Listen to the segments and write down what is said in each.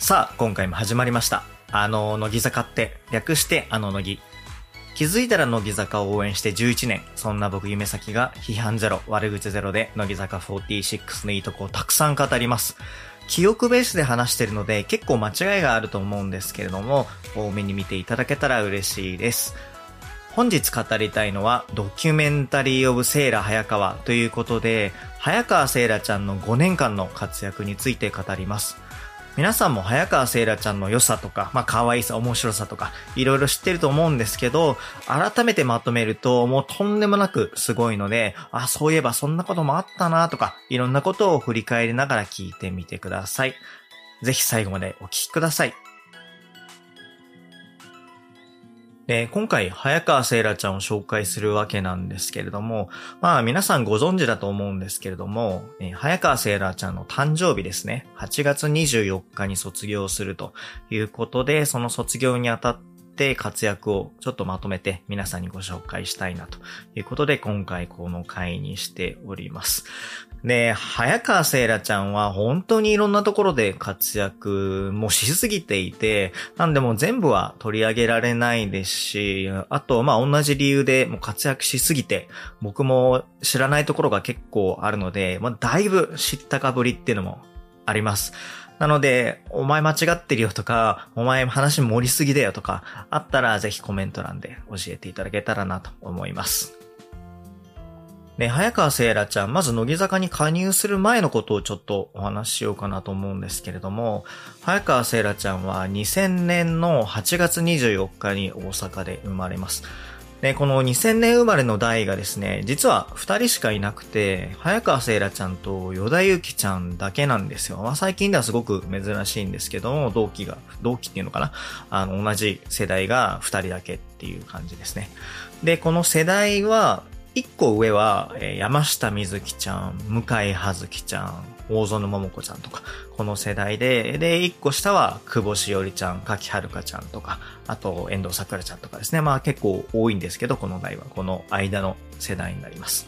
さあ、今回も始まりました。あの、乃木坂って、略してあの乃木。気づいたら乃木坂を応援して11年。そんな僕夢咲が批判ゼロ、悪口ゼロで乃木坂46のいいとこをたくさん語ります。記憶ベースで話してるので結構間違いがあると思うんですけれども、多めに見ていただけたら嬉しいです。本日語りたいのはドキュメンタリーオブセーラ早川ということで、早川セーラちゃんの5年間の活躍について語ります。皆さんも早川セイラちゃんの良さとか、まあ可愛さ、面白さとか、いろいろ知ってると思うんですけど、改めてまとめると、もうとんでもなくすごいので、あ、そういえばそんなこともあったなとか、いろんなことを振り返りながら聞いてみてください。ぜひ最後までお聴きください。で、今回、早川セイラちゃんを紹介するわけなんですけれども、まあ皆さんご存知だと思うんですけれども、早川セイラちゃんの誕生日ですね、8月24日に卒業するということで、その卒業にあたって活躍をちょっとまとめて皆さんにご紹介したいなということで、今回この回にしております。で、早川セイラちゃんは本当にいろんなところで活躍もしすぎていて、なんでも全部は取り上げられないですし、あと、ま同じ理由でも活躍しすぎて、僕も知らないところが結構あるので、まあだいぶ知ったかぶりっていうのもあります。なので、お前間違ってるよとか、お前話盛りすぎだよとか、あったらぜひコメント欄で教えていただけたらなと思います。ね、早川セイラちゃん、まず乃木坂に加入する前のことをちょっとお話ししようかなと思うんですけれども、早川セイラちゃんは2000年の8月24日に大阪で生まれます。で、この2000年生まれの代がですね、実は2人しかいなくて、早川セイラちゃんと与田祐希ちゃんだけなんですよ。まあ最近ではすごく珍しいんですけども、同期が、同期っていうのかな？あの、同じ世代が2人だけっていう感じですね。で、この世代は、一個上は、え山下美月ちゃん、向井葉月ちゃん、大園桃子ちゃんとか、この世代で、で、一個下は、久保しおりちゃん、柿遥ちゃんとか、あと、遠藤桜ちゃんとかですね。まあ結構多いんですけど、この代は、この間の世代になります。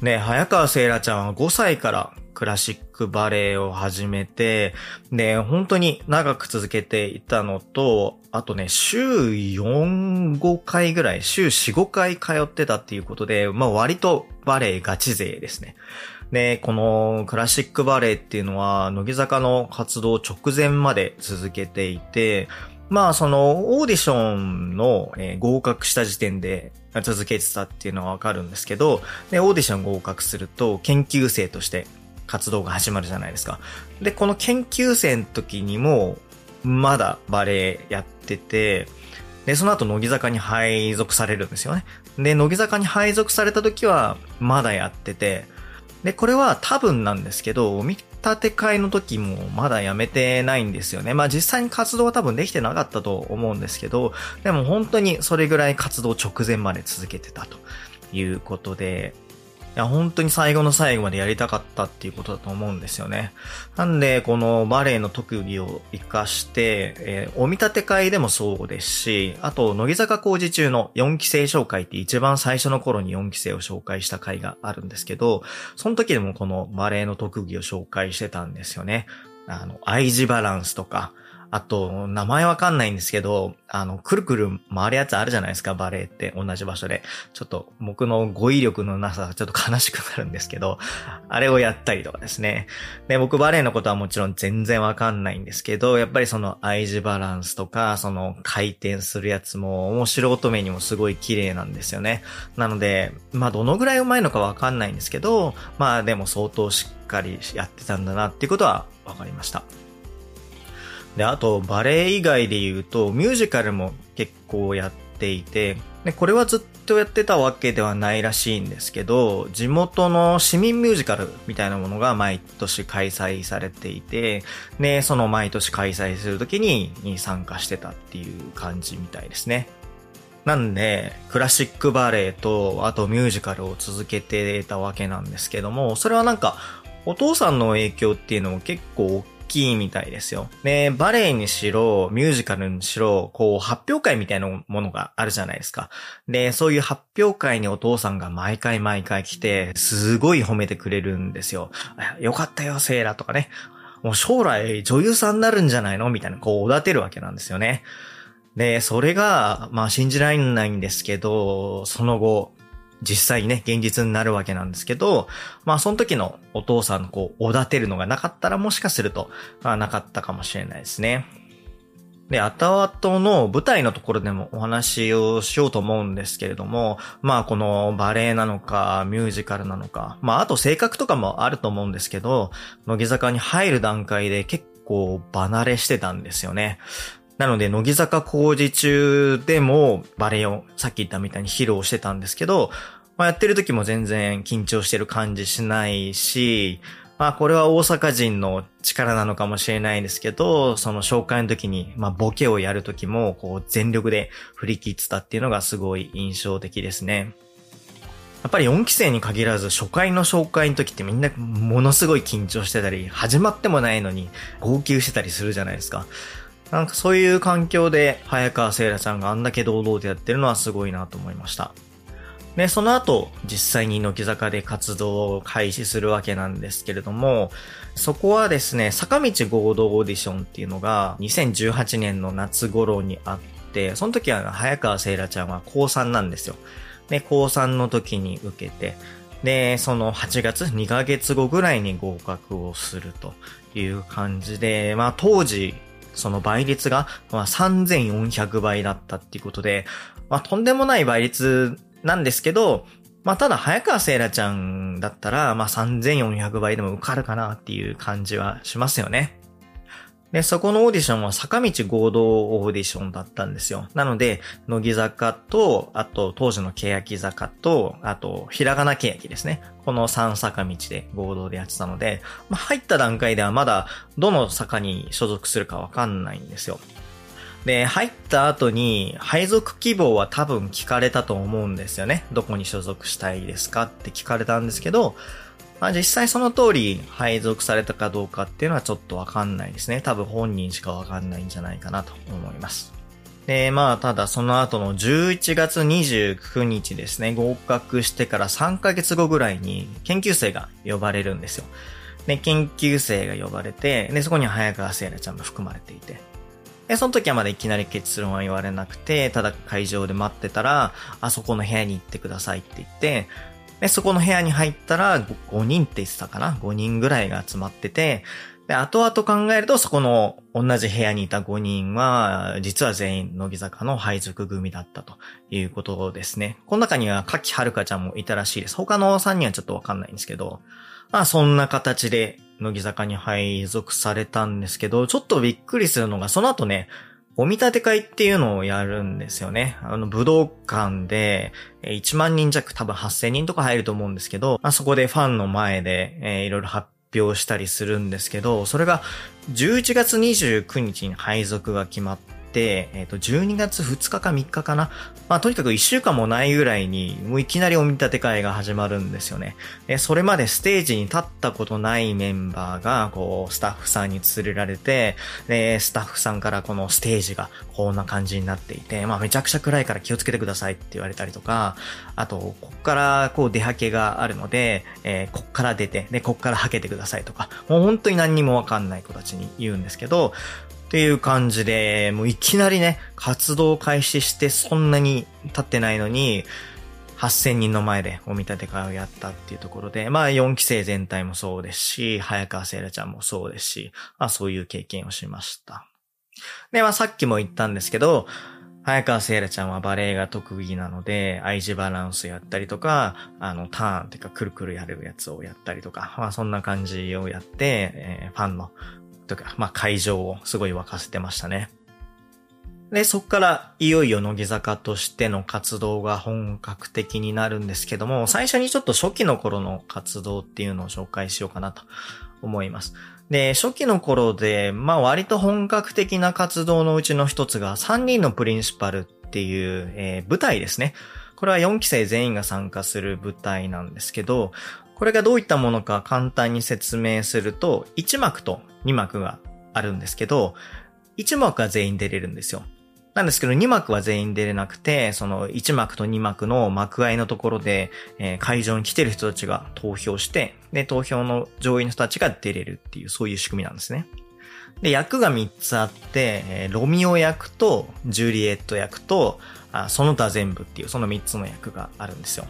ね、早川セイラちゃんは5歳からクラシックバレエを始めて、で、本当に長く続けていたのと、あとね、週4、5回ぐらい、週4、5回通ってたっていうことで、まあ割とバレエガチ勢ですね。で、このクラシックバレエっていうのは、乃木坂の活動直前まで続けていて、まあ、その、オーディションの、え合格した時点で続けてたっていうのはわかるんですけど、で、オーディション合格すると、研究生として活動が始まるじゃないですか。で、この研究生の時にも、まだバレエやってて、で、その後乃木坂に配属されるんですよね。で、乃木坂に配属された時は、まだやってて、で、これは多分なんですけど、お見立て会の時もまだやめてないんですよね。まあ実際に活動は多分できてなかったと思うんですけど、でも本当にそれぐらい活動直前まで続けてたということで、や、本当に最後の最後までやりたかったっていうことだと思うんですよね。なんで、このバレエの特技を活かして、えーお見立て会でもそうですし、あと、乃木坂工事中の4期生紹介って一番最初の頃に4期生を紹介した回があるんですけど、その時でもこのバレエの特技を紹介してたんですよね。あの、愛字バランスとか、あと、名前わかんないんですけど、あの、くるくる回るやつあるじゃないですか、バレエって同じ場所で。ちょっと僕の語彙力のなさがちょっと悲しくなるんですけど、あれをやったりとかですね。で、僕バレエのことはもちろん全然わかんないんですけど、やっぱりその愛字バランスとか、その回転するやつも、面白素目にもすごい綺麗なんですよね。なので、まあどのぐらいうまいのかわかんないんですけど、まあでも相当しっかりやってたんだなっていうことはわかりました。で、あと、バレエ以外で言うと、ミュージカルも結構やっていて、で、これはずっとやってたわけではないらしいんですけど、地元の市民ミュージカルみたいなものが毎年開催されていて、で、その毎年開催するときに参加してたっていう感じみたいですね。なんで、クラシックバレエと、あとミュージカルを続けてたわけなんですけども、それはなんか、お父さんの影響っていうのも結構大きいみたいですよ。で、バレエにしろ、ミュージカルにしろ、こう、発表会みたいなものがあるじゃないですか。で、そういう発表会にお父さんが毎回毎回来て、すごい褒めてくれるんですよ。よかったよ、セーラとかね。もう将来女優さんになるんじゃないの？みたいな、こう、おだてるわけなんですよね。で、それが、まあ信じられないんですけど、その後、実際にね、現実になるわけなんですけど、まあその時のお父さんのこう、おだてるのがなかったらもしかすると、まあなかったかもしれないですね。で、後々の舞台のところでもお話をしようと思うんですけれども、まあこのバレエなのか、ミュージカルなのか、まああと性格とかもあると思うんですけど、乃木坂に入る段階で結構離れしてたんですよね。なので、乃木坂工事中でもバレエをさっき言ったみたいに披露してたんですけど、まあ、やってる時も全然緊張してる感じしないし、まあこれは大阪人の力なのかもしれないですけど、その紹介の時に、まあボケをやる時も、こう全力で振り切ってたっていうのがすごい印象的ですね。やっぱり4期生に限らず初回の紹介の時ってみんなものすごい緊張してたり、始まってもないのに号泣してたりするじゃないですか。なんかそういう環境で早川聖羅ちゃんがあんだけ堂々とやってるのはすごいなと思いました。で、その後、実際に乃木坂で活動を開始するわけなんですけれども、そこはですね、坂道合同オーディションっていうのが2018年の夏頃にあって、その時は早川聖羅ちゃんは高3なんですよ。で、高3の時に受けて、で、その8月、2ヶ月後ぐらいに合格をするという感じで、まあ当時、その倍率が、まあ、3400倍だったっていうことで、まあとんでもない倍率なんですけど、まあ、ただ、早川聖羅ちゃんだったら、まあ、3400倍でも受かるかなっていう感じはしますよね。で、そこのオーディションは坂道合同オーディションだったんですよ。なので、乃木坂と、あと当時の欅坂と、あと、ひらがな欅ですね。この3坂道で合同でやってたので、まあ、入った段階ではまだどの坂に所属するかわかんないんですよ。で、入った後に配属希望は多分聞かれたと思うんですよね。どこに所属したいですかって聞かれたんですけど、まあ実際その通り配属されたかどうかっていうのはちょっとわかんないですね。多分本人しかわかんないんじゃないかなと思います。で、まあただその後の11月29日ですね、合格してから3ヶ月後ぐらいに研究生が呼ばれるんですよ。で、研究生が呼ばれて、で、そこに早川聖羅ちゃんも含まれていて。で、その時はまだいきなり結論は言われなくて、ただ会場で待ってたら、あそこの部屋に行ってくださいって言って、で、そこの部屋に入ったら5人って言ってたかな ?5 人ぐらいが集まってて、で、後々考えると、そこの同じ部屋にいた5人は、実は全員乃木坂の配属組だったということですね。この中には、柿はるかちゃんもいたらしいです。他の3人はちょっとわかんないんですけど、まあそんな形で乃木坂に配属されたんですけど、ちょっとびっくりするのが、その後ね、お見立て会っていうのをやるんですよね。あの、武道館で、1万人弱、多分8000人とか入ると思うんですけど、まあ、そこでファンの前で、えー、いろいろ発表したりするんですけど、それが11月29日に配属が決まって、えっ、ー、と、12月2日か3日かな。まあ、とにかく1週間もないぐらいに、もういきなりお見立て会が始まるんですよね。で、それまでステージに立ったことないメンバーが、こう、スタッフさんに連れられて、で、スタッフさんからこのステージがこんな感じになっていて、まあ、めちゃくちゃ暗いから気をつけてくださいって言われたりとか、あと、こっからこう出はけがあるので、えー、こっから出て、で、こっからはけてくださいとか、もう本当に何にもわかんない子たちに言うんですけど、っていう感じで、もういきなりね、活動開始してそんなに経ってないのに、8000人の前でお見立て会をやったっていうところで、まあ4期生全体もそうですし、早川聖羅ちゃんもそうですし、まあそういう経験をしました。で、まあさっきも言ったんですけど、早川聖羅ちゃんはバレエが得意なので、愛知バランスやったりとか、あの、ターンっていうか、くるくるやるやつをやったりとか、まあそんな感じをやって、えー、ファンのとか、まあ会場をすごい沸かせてましたね。で、そっからいよいよ乃木坂としての活動が本格的になるんですけども、最初にちょっと初期の頃の活動っていうのを紹介しようかなと思います。で、初期の頃で、まあ割と本格的な活動のうちの一つが3人のプリンシパルっていう、えー、舞台ですね。これは4期生全員が参加する舞台なんですけど、これがどういったものか簡単に説明すると、1幕と2幕があるんですけど、1幕は全員出れるんですよ。なんですけど、2幕は全員出れなくて、その1幕と2幕の幕合いのところで、えー、会場に来てる人たちが投票して、で、投票の上位の人たちが出れるっていう、そういう仕組みなんですね。で、役が3つあって、えー、ロミオ役と、ジュリエット役と、あその他全部っていう、その3つの役があるんですよ。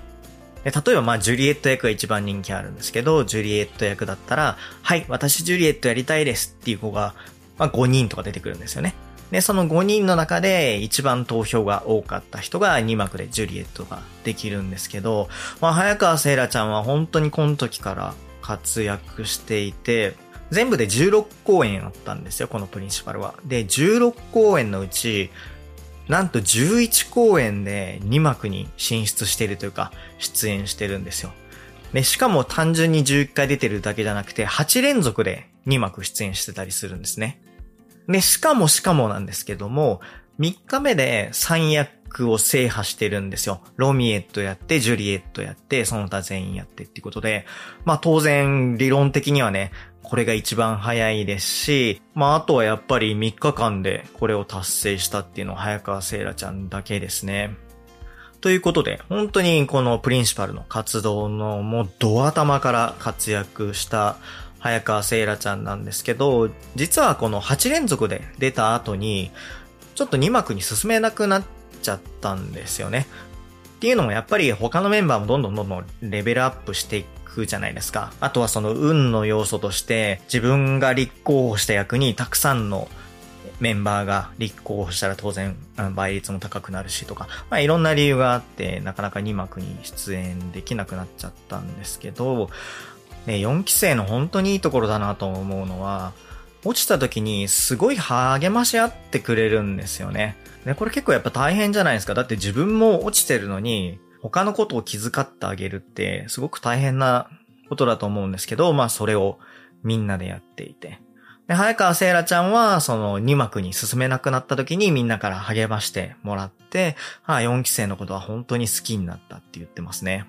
例えば、まあ、ジュリエット役が一番人気あるんですけど、ジュリエット役だったら、はい、私ジュリエットやりたいですっていう子が、まあ、5人とか出てくるんですよね。で、その5人の中で一番投票が多かった人が2幕でジュリエットができるんですけど、まあ、早川せいらちゃんは本当にこの時から活躍していて、全部で16公演あったんですよ、このプリンシパルは。で、16公演のうち、なんと11公演で2幕に進出しているというか、出演してるんですよ。で、しかも単純に11回出てるだけじゃなくて、8連続で2幕出演してたりするんですね。で、しかもしかもなんですけども、3日目で3役を制覇してるんですよ。ロミエットやって、ジュリエットやって、その他全員やってってことで、まあ当然理論的にはね、これが一番早いですし、まああとはやっぱり3日間でこれを達成したっていうのは早川聖羅ちゃんだけですね。ということで、本当にこのプリンシパルの活動のもうド頭から活躍した早川聖羅ちゃんなんですけど、実はこの8連続で出た後に、ちょっと2幕に進めなくなっちゃったんですよね。っていうのもやっぱり他のメンバーもどんどんどんどんレベルアップしていっくじゃないですか。あとはその運の要素として自分が立候補した役にたくさんのメンバーが立候補したら当然倍率も高くなるしとか、まあいろんな理由があってなかなか2幕に出演できなくなっちゃったんですけど、ね、4期生の本当にいいところだなと思うのは、落ちた時にすごい励まし合ってくれるんですよね。これ結構やっぱ大変じゃないですか。だって自分も落ちてるのに、他のことを気遣ってあげるって、すごく大変なことだと思うんですけど、まあそれをみんなでやっていて。で、早川聖羅ちゃんは、その2幕に進めなくなった時にみんなから励ましてもらって、はあ、4期生のことは本当に好きになったって言ってますね。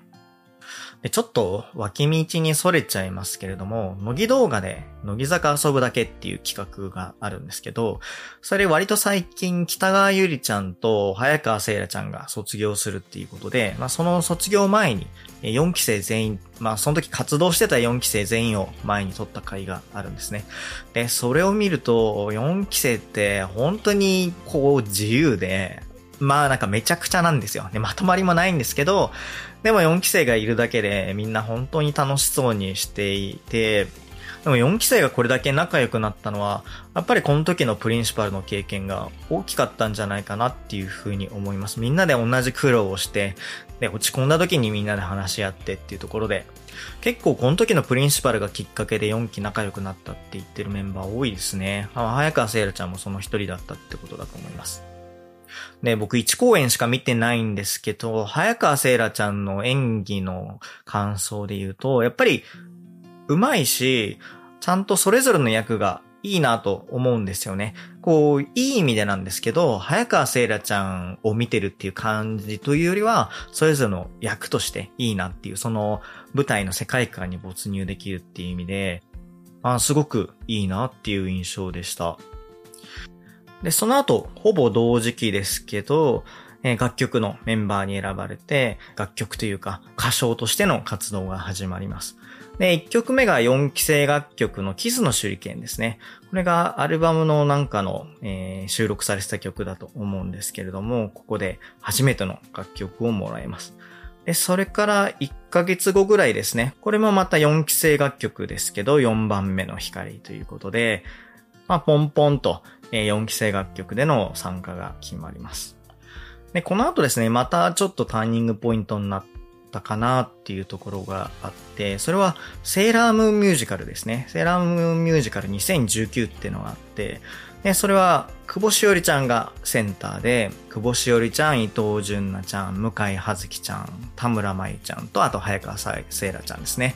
で、ちょっと脇道に逸れちゃいますけれども、乃木動画で乃木坂遊ぶだけっていう企画があるんですけど、それ割と最近北川ゆりちゃんと早川せいらちゃんが卒業するっていうことで、まあその卒業前に4期生全員、まあその時活動してた4期生全員を前に撮った回があるんですね。で、それを見ると4期生って本当にこう自由で、まあなんかめちゃくちゃなんですよ。で、まとまりもないんですけど、でも4期生がいるだけでみんな本当に楽しそうにしていて、でも4期生がこれだけ仲良くなったのは、やっぱりこの時のプリンシパルの経験が大きかったんじゃないかなっていうふうに思います。みんなで同じ苦労をして、で、落ち込んだ時にみんなで話し合ってっていうところで、結構この時のプリンシパルがきっかけで4期仲良くなったって言ってるメンバー多いですね。早川せいらちゃんもその一人だったってことだと思います。で、僕1公演しか見てないんですけど、早川せいらちゃんの演技の感想で言うと、やっぱり、上手いし、ちゃんとそれぞれの役がいいなと思うんですよね。こう、いい意味でなんですけど、早川せいらちゃんを見てるっていう感じというよりは、それぞれの役としていいなっていう、その舞台の世界観に没入できるっていう意味で、あすごくいいなっていう印象でした。で、その後、ほぼ同時期ですけど、えー、楽曲のメンバーに選ばれて、楽曲というか歌唱としての活動が始まります。で、1曲目が4期生楽曲のキスの手裏剣ですね。これがアルバムのなんかの、えー、収録されてた曲だと思うんですけれども、ここで初めての楽曲をもらえます。で、それから1ヶ月後ぐらいですね。これもまた4期生楽曲ですけど、4番目の光ということで、まあ、ポンポンと、え4期生楽曲での参加が決まります。で、この後ですね、またちょっとターニングポイントになったかなっていうところがあって、それはセーラームーンミュージカルですね。セーラームーンミュージカル2019っていうのがあって、で、それは、久保しおりちゃんがセンターで、久保しおりちゃん、伊藤純奈ちゃん、向井葉月ちゃん、田村舞ちゃんと、あと早川せいらちゃんですね。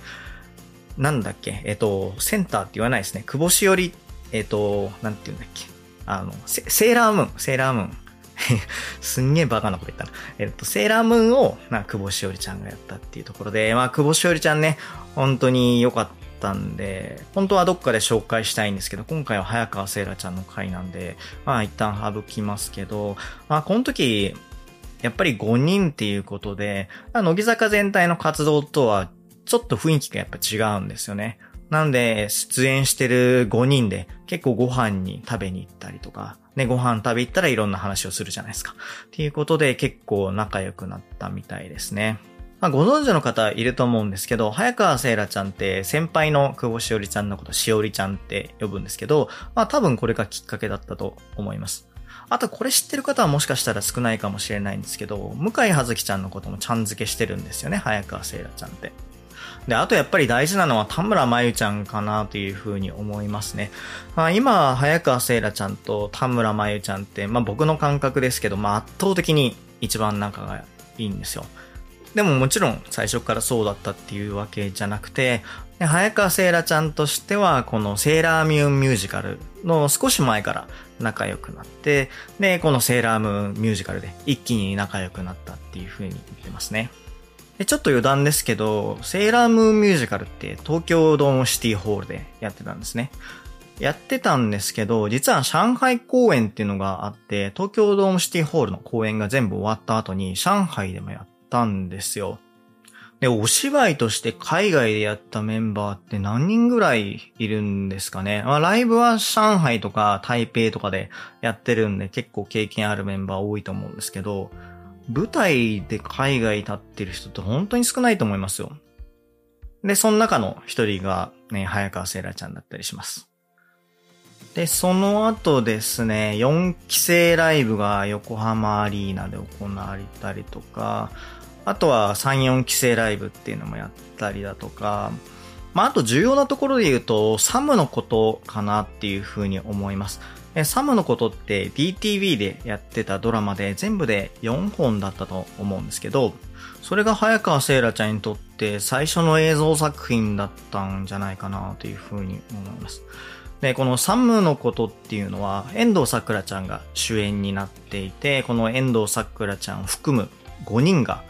なんだっけ？えっと、センターって言わないですね。久保しおり、えっと、なんて言うんだっけあの、セーラームーン、セーラームーン。すんげえバカなこと言ったな。えっと、セーラームーンを、な、久保しおりちゃんがやったっていうところで、まあ、久保しおりちゃんね、本当に良かったんで、本当はどっかで紹介したいんですけど、今回は早川せいらちゃんの回なんで、まあ一旦省きますけど、まあこの時、やっぱり5人っていうことで、乃木坂全体の活動とはちょっと雰囲気がやっぱ違うんですよね。なんで、出演してる5人で結構ご飯に食べに行ったりとか、ね、ご飯食べ行ったらいろんな話をするじゃないですか。っていうことで結構仲良くなったみたいですね。まあ、ご存知の方いると思うんですけど、早川せいらちゃんって先輩の久保しおりちゃんのことしおりちゃんって呼ぶんですけど、まあ多分これがきっかけだったと思います。あとこれ知ってる方はもしかしたら少ないかもしれないんですけど、向井葉月ちゃんのこともちゃん付けしてるんですよね、早川せいらちゃんって。で、あとやっぱり大事なのは田村真由ちゃんかなというふうに思いますね。まあ、今、早川せいらちゃんと田村真由ちゃんって、まあ僕の感覚ですけど、まあ圧倒的に一番仲がいいんですよ。でももちろん最初からそうだったっていうわけじゃなくて、早川せいらちゃんとしては、このセーラーミューンミュージカルの少し前から仲良くなって、で、このセーラームーンミュージカルで一気に仲良くなったっていう風に言ってますね。で、ちょっと余談ですけど、セーラームーンミュージカルって東京ドームシティホールでやってたんですね。やってたんですけど、実は上海公演っていうのがあって、東京ドームシティホールの公演が全部終わった後に上海でもやったんですよ。で、お芝居として海外でやったメンバーって何人ぐらいいるんですかね。まあ、ライブは上海とか台北とかでやってるんで結構経験あるメンバー多いと思うんですけど、舞台で海外立ってる人って本当に少ないと思いますよ。で、その中の一人がね、早川せいらちゃんだったりします。で、その後ですね、4期生ライブが横浜アリーナで行われたりとか、あとは3、4期生ライブっていうのもやったりだとか、まあ、あと重要なところで言うと、サムのことかなっていうふうに思います。サムのことって DTV でやってたドラマで全部で4本だったと思うんですけど、それが早川せいらちゃんにとって最初の映像作品だったんじゃないかなというふうに思います。で、このサムのことっていうのは遠藤さくらちゃんが主演になっていて、この遠藤さくらちゃんを含む5人が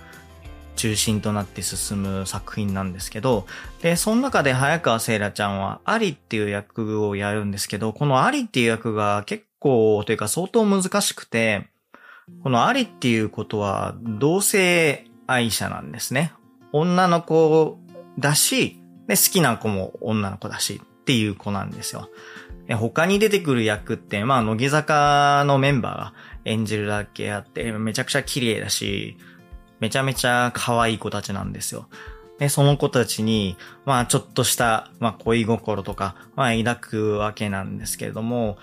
中心となって進む作品なんですけど、で、その中で早川せいらちゃんはアリっていう役をやるんですけど、このアリっていう役が結構というか相当難しくて、このアリっていうことは同性愛者なんですね。女の子だし、で、好きな子も女の子だしっていう子なんですよ。他に出てくる役って、まあ、乃木坂のメンバーが演じるだけあって、めちゃくちゃ綺麗だし、めちゃめちゃ可愛い子たちなんですよ。で、その子たちに、まあちょっとした、まあ恋心とか、まあ抱くわけなんですけれども、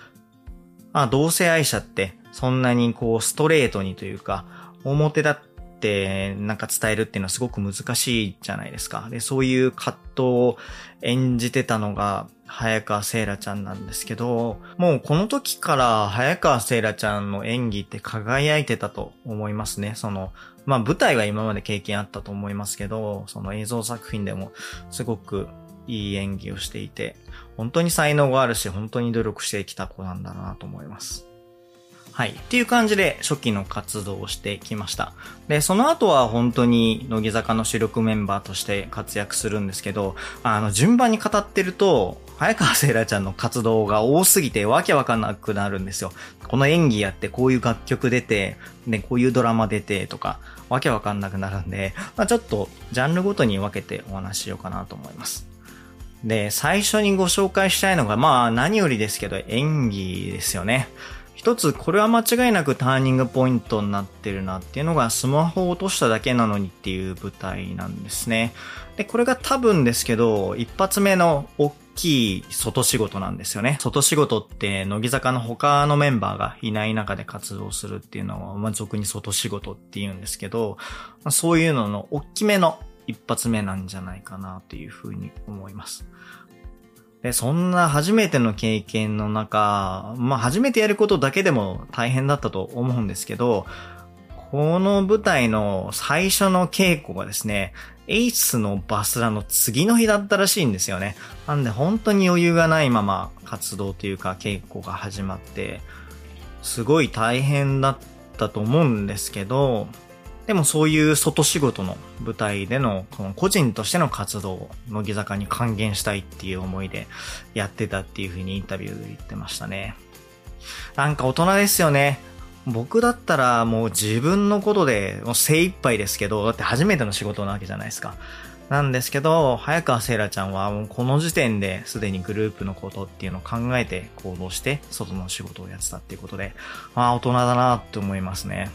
まあ同性愛者ってそんなにこうストレートにというか、表だってなんか伝えるっていうのはすごく難しいじゃないですか。で、そういう葛藤を演じてたのが、早川せいらちゃんなんですけど、もうこの時から早川せいらちゃんの演技って輝いてたと思いますね。その、まあ舞台は今まで経験あったと思いますけど、その映像作品でもすごくいい演技をしていて、本当に才能があるし、本当に努力してきた子なんだなと思います。はい。っていう感じで初期の活動をしてきました。で、その後は本当に乃木坂の主力メンバーとして活躍するんですけど、あの、順番に語ってると、早川せいらちゃんの活動が多すぎてわけわかんなくなるんですよ。この演技やってこういう楽曲出て、で、こういうドラマ出てとか、わけわかんなくなるんで、まあ、ちょっとジャンルごとに分けてお話ししようかなと思います。で、最初にご紹介したいのが、まあ何よりですけど演技ですよね。一つ、これは間違いなくターニングポイントになってるなっていうのが、スマホを落としただけなのにっていう舞台なんですね。で、これが多分ですけど、一発目の大きい外仕事なんですよね。外仕事って、乃木坂の他のメンバーがいない中で活動するっていうのは、まあ、俗に外仕事って言うんですけど、まあ、そういうのの大きめの一発目なんじゃないかなというふうに思います。で、そんな初めての経験の中、まあ初めてやることだけでも大変だったと思うんですけど、この舞台の最初の稽古がですね、エイスのバスラの次の日だったらしいんですよね。なんで本当に余裕がないまま活動というか稽古が始まって、すごい大変だったと思うんですけど、でもそういう外仕事の舞台での、この個人としての活動を乃木坂に還元したいっていう思いでやってたっていうふうにインタビューで言ってましたね。なんか大人ですよね。僕だったらもう自分のことでもう精一杯ですけど、だって初めての仕事なわけじゃないですか。なんですけど、早川せいらちゃんはもうこの時点ですでにグループのことっていうのを考えて行動して外の仕事をやってたっていうことで、まあ大人だなって思いますね。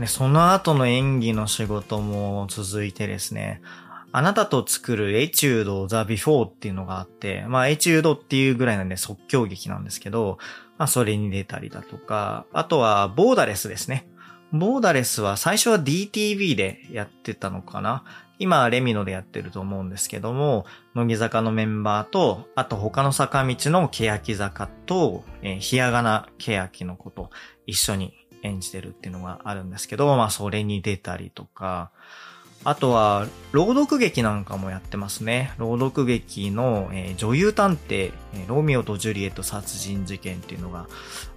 で、その後の演技の仕事も続いてですね、あなたと作るエチュード・ザ・ビフォーっていうのがあって、まあエチュードっていうぐらいなんで即興劇なんですけど、まあそれに出たりだとか、あとはボーダレスですね。ボーダレスは最初は dTV でやってたのかな今は Lemino でやってると思うんですけども、乃木坂のメンバーと、あと他の坂道の欅坂と、えー、ひらがなけやきのこと一緒に演じてるっていうのがあるんですけど、まあそれに出たりとか、あとは、朗読劇なんかもやってますね。朗読劇の、えー、女優探偵、ロミオとジュリエット殺人事件っていうのが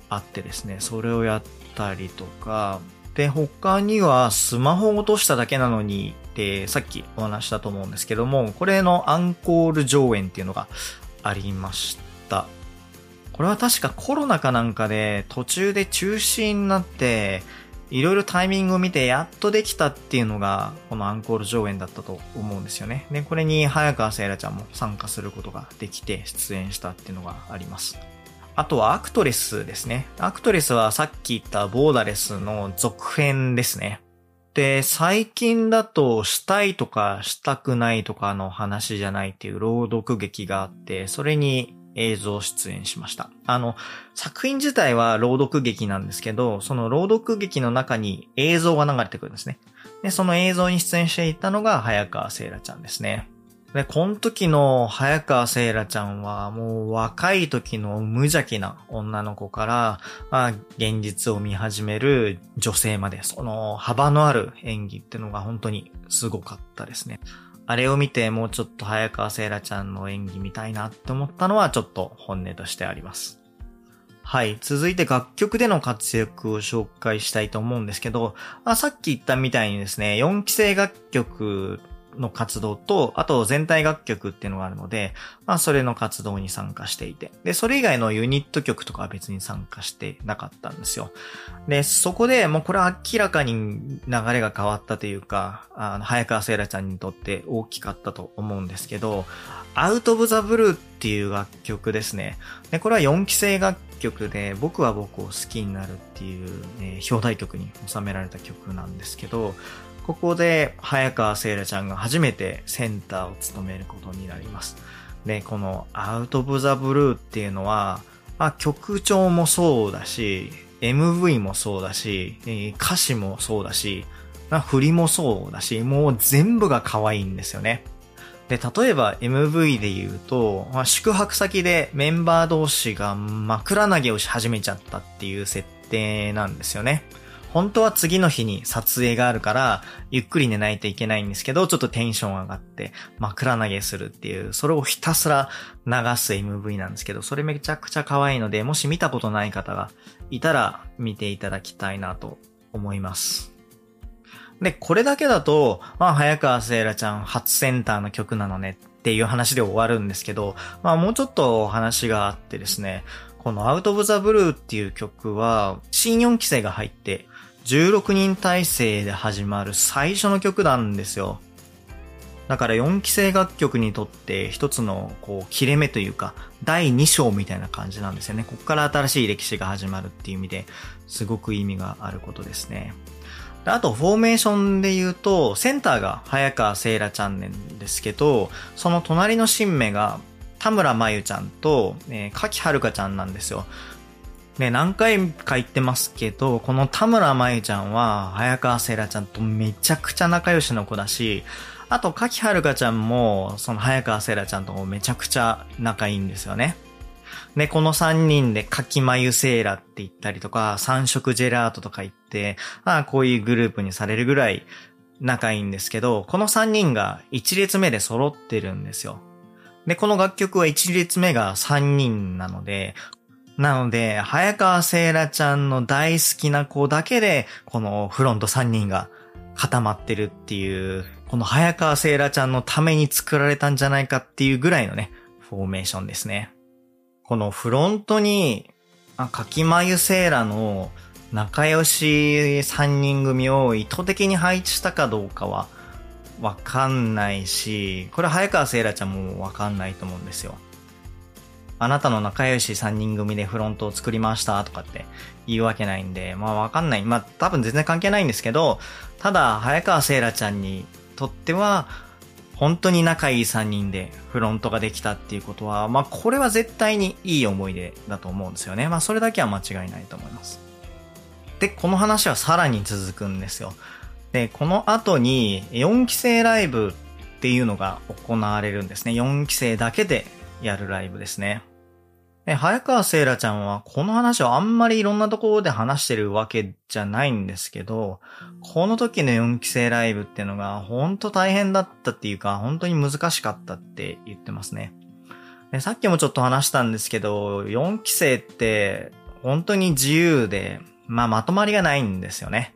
あってですね、それをやったりとか、で、他にはスマホを落としただけなのに、ってさっきお話したと思うんですけども、これのアンコール上演っていうのがありました。これは確かコロナかなんかで途中で中止になって、いろいろタイミングを見てやっとできたっていうのが、このアンコール上演だったと思うんですよね。で、これに早川せいらちゃんも参加することができて出演したっていうのがあります。あとはアクトレスですね。アクトレスはさっき言ったボーダレスの続編ですね。で、最近だとしたいとかしたくないとかの話じゃないっていう朗読劇があって、それに映像出演しました。あの、作品自体は朗読劇なんですけど、その朗読劇の中に映像が流れてくるんですね。で、その映像に出演していたのが早川せいらちゃんですね。で、この時の早川せいらちゃんはもう若い時の無邪気な女の子から、まあ、現実を見始める女性まで、その幅のある演技っていうのが本当にすごかったですね。あれを見てもうちょっと早川せいらちゃんの演技見たいなって思ったのはちょっと本音としてあります。はい。続いて楽曲での活躍を紹介したいと思うんですけど、あさっき言ったみたいにですね、4期生楽曲の活動と、あと全体楽曲っていうのがあるので、まあそれの活動に参加していて。で、それ以外のユニット曲とかは別に参加してなかったんですよ。で、そこでもうこれは明らかに流れが変わったというか、あの、早川せいらちゃんにとって大きかったと思うんですけど、アウト・オブ・ザ・ブルーっていう楽曲ですね。で、これは4期生楽曲で、僕は僕を好きになるっていう、ね、表題曲に収められた曲なんですけど、ここで早川せいらちゃんが初めてセンターを務めることになります。で、このアウト・ブ・ザ・ブルーっていうのは、まあ、曲調もそうだし、MV もそうだし、歌詞もそうだし、振りもそうだし、もう全部が可愛いんですよね。で、例えば MV で言うと、まあ、宿泊先でメンバー同士が枕投げをし始めちゃったっていう設定なんですよね。本当は次の日に撮影があるから、ゆっくり寝ないといけないんですけど、ちょっとテンション上がって、枕投げするっていう、それをひたすら流す MV なんですけど、それめちゃくちゃ可愛いので、もし見たことない方がいたら見ていただきたいなと思います。で、これだけだと、まあ、早川せいらちゃん初センターの曲なのねっていう話で終わるんですけど、まあ、もうちょっとお話があってですね、このアウト・オブ・ザ・ブルーっていう曲は、新4期生が入って、16人体制で始まる最初の曲なんですよ。だから4期生楽曲にとって一つのこう切れ目というか第2章みたいな感じなんですよね。ここから新しい歴史が始まるっていう意味ですごく意味があることですね。あと、フォーメーションで言うと、センターが早川せいらちゃんねんですけど、その隣の新芽が田村真由ちゃんと、えー、柿遥ちゃんなんですよ。ね、何回か言ってますけど、この田村舞ちゃんは、早川せいらちゃんとめちゃくちゃ仲良しの子だし、あと、柿はるかちゃんも、その早川せいらちゃんともめちゃくちゃ仲いいんですよね。で、この三人で柿眉セーラって言ったりとか、三色ジェラートとか言って、まあ、こういうグループにされるぐらい仲いいんですけど、この三人が一列目で揃ってるんですよ。で、この楽曲は一列目が三人なので、なので、早川せいらちゃんの大好きな子だけで、このフロント3人が固まってるっていう、この早川せいらちゃんのために作られたんじゃないかっていうぐらいのね、フォーメーションですね。このフロントに、あ、かきまゆセーラの仲良し3人組を意図的に配置したかどうかはわかんないし、これ早川せいらちゃんもわかんないと思うんですよ。あなたの仲良し3人組でフロントを作りましたとかって言うわけないんで、まあわかんない。まあ多分全然関係ないんですけど、ただ早川せいらちゃんにとっては、本当に仲いい3人でフロントができたっていうことは、まあこれは絶対にいい思い出だと思うんですよね。まあそれだけは間違いないと思います。で、この話はさらに続くんですよ。で、この後に4期生ライブっていうのが行われるんですね。4期生だけでやるライブですね。で、早川せいらちゃんはこの話をあんまりいろんなところで話してるわけじゃないんですけど、この時の4期生ライブっていうのが本当大変だったっていうか、本当に難しかったって言ってますね。でさっきもちょっと話したんですけど、4期生って本当に自由で、まあまとまりがないんですよね。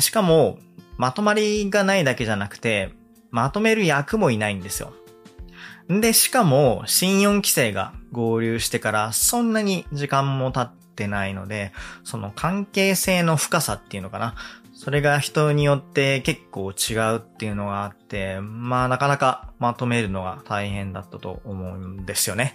しかも、まとまりがないだけじゃなくて、まとめる役もいないんですよ。で、しかも、新4規制が合流してからそんなに時間も経ってないので、その関係性の深さっていうのかな。それが人によって結構違うっていうのがあって、まあなかなかまとめるのが大変だったと思うんですよね。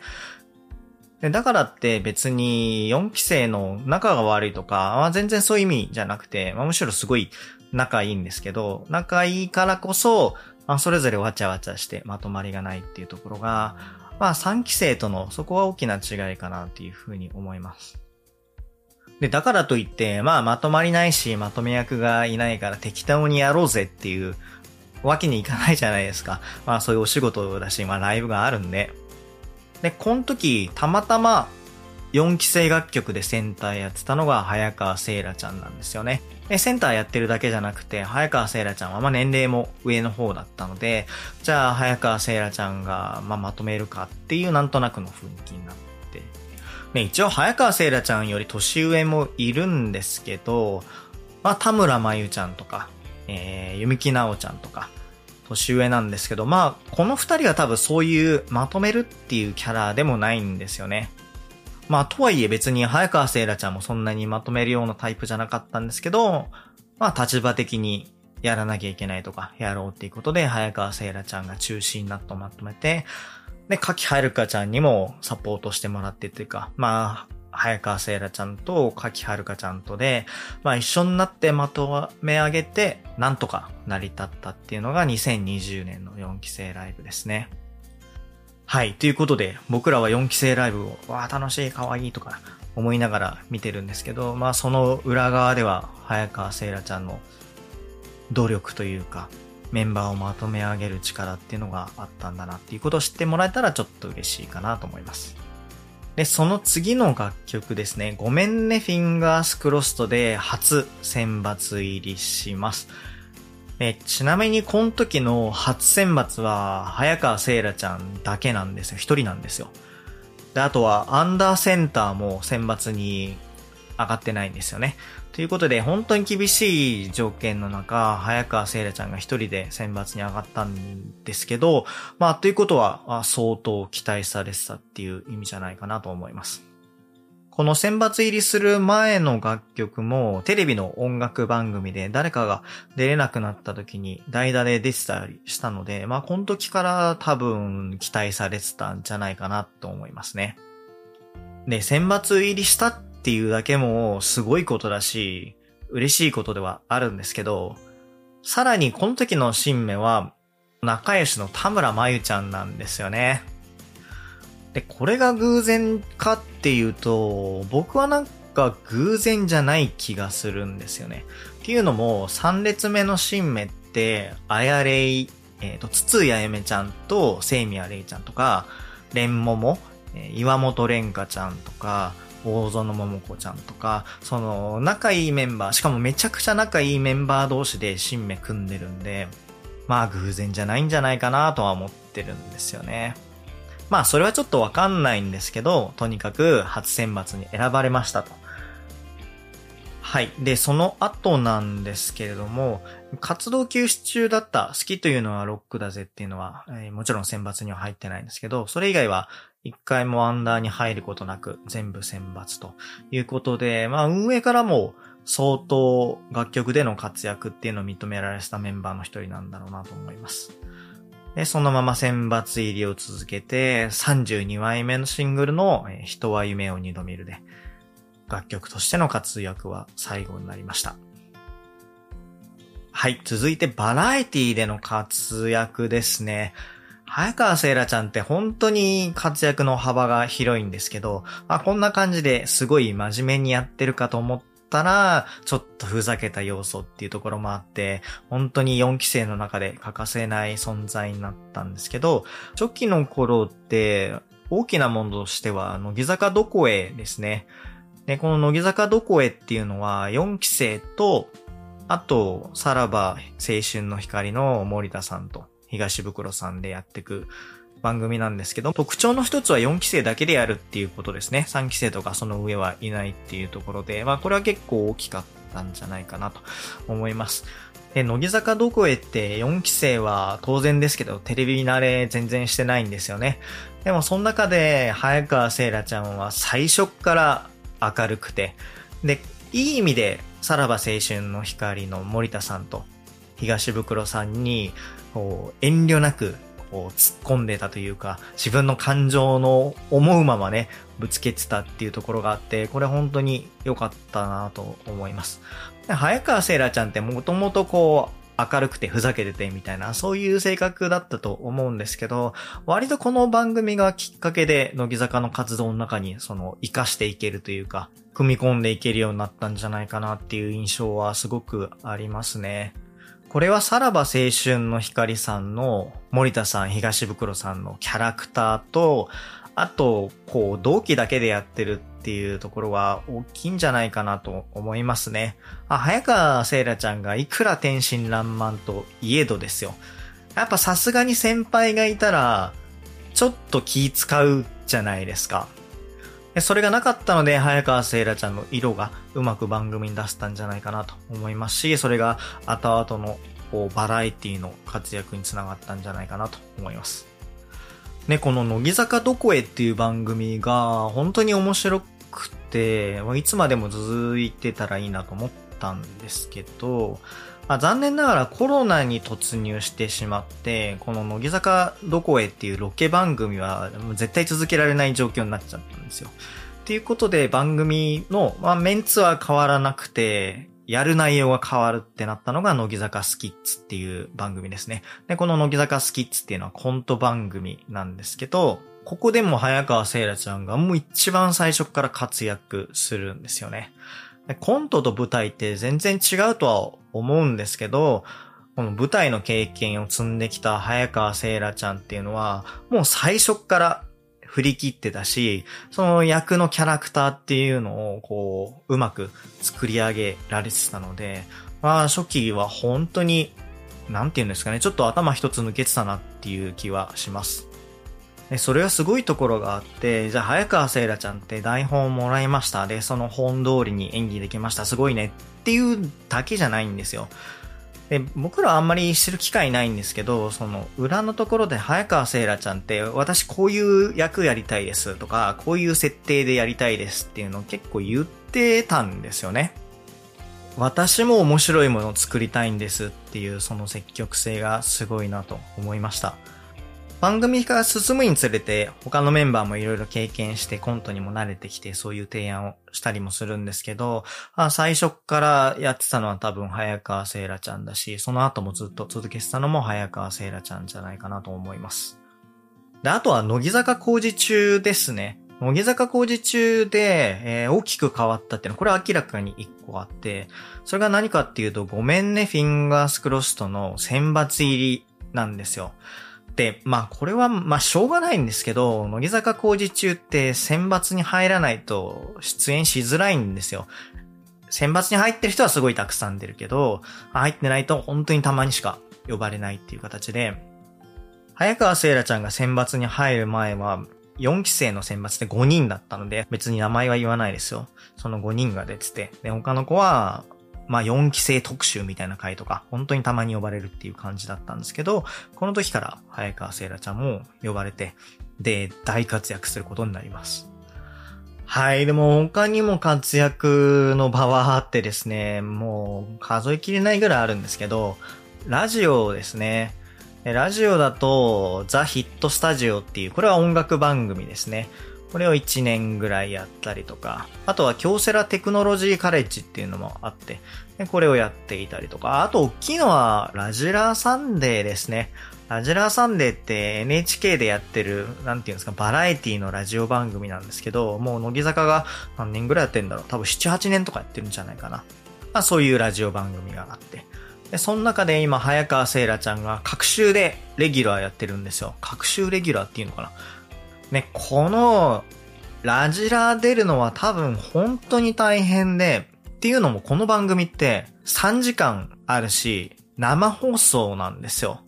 でだからって別に4期生の仲が悪いとか、まあ、全然そういう意味じゃなくて、まあ、むしろすごい仲いいんですけど、仲いいからこそ、まあ、それぞれわちゃわちゃしてまとまりがないっていうところが、まあ3期生とのそこは大きな違いかなっていうふうに思います。で、だからといって、まあまとまりないし、まとめ役がいないから適当にやろうぜっていうわけにいかないじゃないですか。まあそういうお仕事だし、まあライブがあるんで。で、この時、たまたま4期生楽曲でセンターやってたのが早川せいらちゃんなんですよね。で、センターやってるだけじゃなくて、早川せいらちゃんはまあ年齢も上の方だったので、じゃあ早川せいらちゃんがまあまとめるかっていうなんとなくの雰囲気になって。ね、一応早川せいらちゃんより年上もいるんですけど、まあ田村まゆちゃんとか、えー、弓木なおちゃんとか、年上なんですけど、まあ、この二人は多分そういうまとめるっていうキャラでもないんですよね。まあ、とはいえ別に早川せいらちゃんもそんなにまとめるようなタイプじゃなかったんですけど、まあ、立場的にやらなきゃいけないとか、やろうっていうことで、早川せいらちゃんが中心になってまとめて、で、柿はるかちゃんにもサポートしてもらってっていうか、まあ、早川せいらちゃんと柿はるかちゃんとで、まあ一緒になってまとめ上げて、なんとか成り立ったっていうのが2020年の4期生ライブですね。はい。ということで、僕らは4期生ライブを、わあ、楽しい、かわいいとか思いながら見てるんですけど、まあその裏側では、早川せいらちゃんの努力というか、メンバーをまとめ上げる力っていうのがあったんだなっていうことを知ってもらえたらちょっと嬉しいかなと思います。で、その次の楽曲ですね、ごめんねフィンガースクロストで初選抜入りします。えちなみにこの時の初選抜は、早川せいらちゃんだけなんですよ。一人なんですよ。で、あとは、アンダーセンターも選抜に上がってないんですよね。ということで、本当に厳しい条件の中、早川せいらちゃんが一人で選抜に上がったんですけど、まあ、ということは、相当期待されてたっていう意味じゃないかなと思います。この選抜入りする前の楽曲もテレビの音楽番組で誰かが出れなくなった時に代打で出てたりしたので、まあこの時から多分期待されてたんじゃないかなと思いますね。で、選抜入りしたっていうだけもすごいことだし、嬉しいことではあるんですけど、さらにこの時の新芽は仲良しの田村真由ちゃんなんですよね。で、これが偶然かっていうと、僕はなんか偶然じゃない気がするんですよね。っていうのも、3列目の新芽って、あやれい、えっ、ー、と、筒井あやめちゃんと、聖宮れいちゃんとか、蓮桃、え、岩本蓮香ちゃんとか、大園桃子ちゃんとか、その、仲いいメンバー、しかもめちゃくちゃ仲いいメンバー同士で新芽組んでるんで、まあ偶然じゃないんじゃないかなとは思ってるんですよね。まあそれはちょっとわかんないんですけど、とにかく初選抜に選ばれましたと。はい。で、その後なんですけれども、活動休止中だった好きというのはロックだぜっていうのは、えー、もちろん選抜には入ってないんですけど、それ以外は一回もアンダーに入ることなく全部選抜ということで、まあ運営からも相当楽曲での活躍っていうのを認められたメンバーの一人なんだろうなと思います。で、そのまま選抜入りを続けて、32枚目のシングルの人は夢を二度見るで、楽曲としての活躍は最後になりました。はい、続いてバラエティでの活躍ですね。早川せいらちゃんって本当に活躍の幅が広いんですけど、まあ、こんな感じですごい真面目にやってるかと思ってたら、ちょっとふざけた要素っていうところもあって、本当に4期生の中で欠かせない存在になったんですけど、初期の頃って大きなものとしては、乃木坂どこへですね。で、この乃木坂どこへっていうのは、4期生と、あと、さらば青春の光の森田さんと東袋さんでやっていく番組なんですけど、特徴の一つは4期生だけでやるっていうことですね。3期生とかその上はいないっていうところで、まあこれは結構大きかったんじゃないかなと思います。で、乃木坂どこへって4期生は当然ですけど、テレビ慣れ全然してないんですよね。でもその中で、早川せいらちゃんは最初から明るくて、で、いい意味で、さらば青春の光の森田さんと東袋さんに、こう、遠慮なく、突っ込んでたというか、自分の感情の思うままね、ぶつけてたっていうところがあって、これ本当に良かったなと思います。早川せいらちゃんってもともとこう、明るくてふざけててみたいな、そういう性格だったと思うんですけど、割とこの番組がきっかけで、乃木坂の活動の中に、その、活かしていけるというか、組み込んでいけるようになったんじゃないかなっていう印象はすごくありますね。これはさらば青春の光さんの森田さん、東袋さんのキャラクターと、あと、こう、同期だけでやってるっていうところは大きいんじゃないかなと思いますね。あ、早川せいらちゃんがいくら天真爛漫といえどですよ。やっぱさすがに先輩がいたら、ちょっと気使うじゃないですか。それがなかったので、早川せいらちゃんの色がうまく番組に出せたんじゃないかなと思いますし、それが後々のこうバラエティの活躍につながったんじゃないかなと思います。ね、この乃木坂どこへっていう番組が本当に面白くて、いつまでも続いてたらいいなと思ったんですけど、まあ、残念ながらコロナに突入してしまって、この乃木坂どこへっていうロケ番組は絶対続けられない状況になっちゃったんですよ。っていうことで番組の、まあ、メンツは変わらなくて、やる内容が変わるってなったのが、乃木坂スキッツっていう番組ですね。で、この乃木坂スキッツっていうのはコント番組なんですけど、ここでも早川せいらちゃんがもう一番最初から活躍するんですよね。コントと舞台って全然違うとは思うんですけど、この舞台の経験を積んできた早川せいらちゃんっていうのは、もう最初から振り切ってたし、その役のキャラクターっていうのをこう、うまく作り上げられてたので、まあ初期は本当に、なんて言うんですかね、ちょっと頭一つ抜けてたなっていう気はします。で、それはすごいところがあって、じゃあ、早川せいらちゃんって台本をもらいました。で、その本通りに演技できました。すごいねっていうだけじゃないんですよ。で、僕らあんまり知る機会ないんですけど、その裏のところで早川せいらちゃんって私こういう役やりたいですとか、こういう設定でやりたいですっていうのを結構言ってたんですよね。私も面白いものを作りたいんですっていうその積極性がすごいなと思いました。番組が進むにつれて他のメンバーもいろいろ経験してコントにも慣れてきてそういう提案をしたりもするんですけど、あ最初からやってたのは多分早川せいらちゃんだし、その後もずっと続けてたのも早川せいらちゃんじゃないかなと思います。で、あとは乃木坂工事中ですね。乃木坂工事中で、えー、大きく変わったっていうのは、これは明らかに一個あって、それが何かっていうと、ごめんね、フィンガースクロストの選抜入りなんですよ。で、まあこれはまあしょうがないんですけど、乃木坂工事中って選抜に入らないと出演しづらいんですよ。選抜に入ってる人はすごいたくさん出るけど、入ってないと本当にたまにしか呼ばれないっていう形で、早川聖羅ちゃんが選抜に入る前は、4期生の選抜で5人だったので、別に名前は言わないですよ。その5人が出てて、で、他の子は、まあ4期生特集みたいな回とか、本当にたまに呼ばれるっていう感じだったんですけど、この時から早川聖羅ちゃんも呼ばれて、で、大活躍することになります。はい。でも他にも活躍の場はあってですね、もう数えきれないぐらいあるんですけど、ラジオですね。ラジオだと、ザ・ヒット・スタジオっていう、これは音楽番組ですね。これを1年ぐらいやったりとか、あとは京セラテクノロジーカレッジっていうのもあって、これをやっていたりとか、あと大きいのはラジラーサンデーですね。ラジラーサンデーって NHK でやってる、なんていうんですか、バラエティのラジオ番組なんですけど、もう乃木坂が何年ぐらいやってんだろう多分7、8年とかやってるんじゃないかな。まあそういうラジオ番組があって。で、その中で今、早川聖来ちゃんが隔週でレギュラーやってるんですよ。隔週レギュラーっていうのかな。ね、この、ラジラ出るのは多分本当に大変で、っていうのもこの番組って3時間あるし、生放送なんですよ。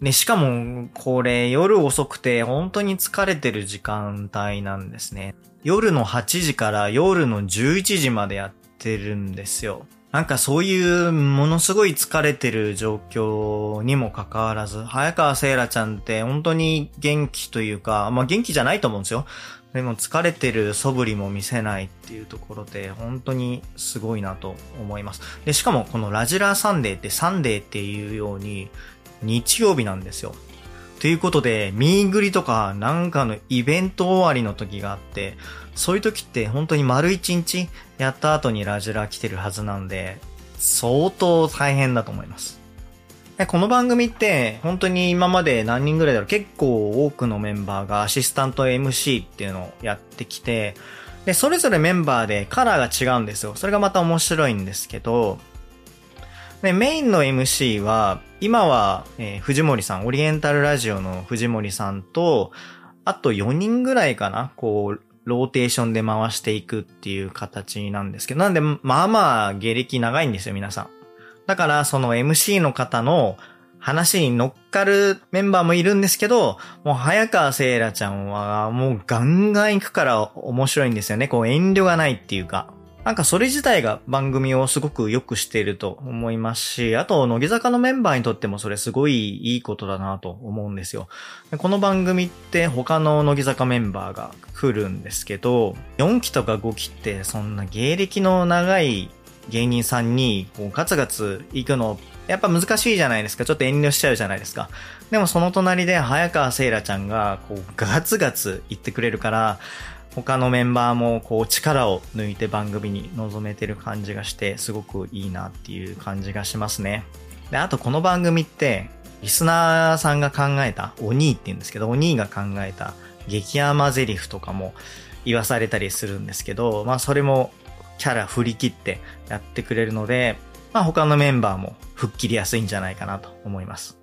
ね、しかも、これ夜遅くて本当に疲れてる時間帯なんですね。夜の8時から夜の11時までやってるんですよ。なんかそういうものすごい疲れてる状況にもかかわらず、早川聖羅ちゃんって本当に元気というか、まあ元気じゃないと思うんですよ。でも疲れてる素振りも見せないっていうところで本当にすごいなと思います。で、しかもこのラジラーサンデーってサンデーっていうように日曜日なんですよ。ということで、ミーグリとかなんかのイベント終わりの時があって、そういう時って本当に丸一日やった後にラジラ来てるはずなんで、相当大変だと思います。この番組って本当に今まで何人ぐらいだろう結構多くのメンバーがアシスタント MC っていうのをやってきて、で、それぞれメンバーでカラーが違うんですよ。それがまた面白いんですけど、で、メインの MC は、今は、えー、藤森さん、オリエンタルラジオの藤森さんと、あと4人ぐらいかな、こう、ローテーションで回していくっていう形なんですけど、なんで、まあまあ、下歴長いんですよ、皆さん。だから、その MC の方の話に乗っかるメンバーもいるんですけど、もう早川聖羅ちゃんはもうガンガン行くから面白いんですよね。こう遠慮がないっていうか。なんかそれ自体が番組をすごく良くしていると思いますし、あと、乃木坂のメンバーにとってもそれすごいいいことだなと思うんですよ。この番組って他の乃木坂メンバーが来るんですけど、4期とか5期ってそんな芸歴の長い芸人さんにこうガツガツ行くのやっぱ難しいじゃないですか。ちょっと遠慮しちゃうじゃないですか。でもその隣で早川聖羅ちゃんがこうガツガツ言ってくれるから、他のメンバーもこう力を抜いて番組に臨めてる感じがしてすごくいいなっていう感じがしますね。で、あとこの番組ってリスナーさんが考えた、お兄って言うんですけど、お兄が考えた激甘ゼリフとかも言わされたりするんですけど、まあそれもキャラ振り切ってやってくれるので、まあ他のメンバーも吹っ切りやすいんじゃないかなと思います。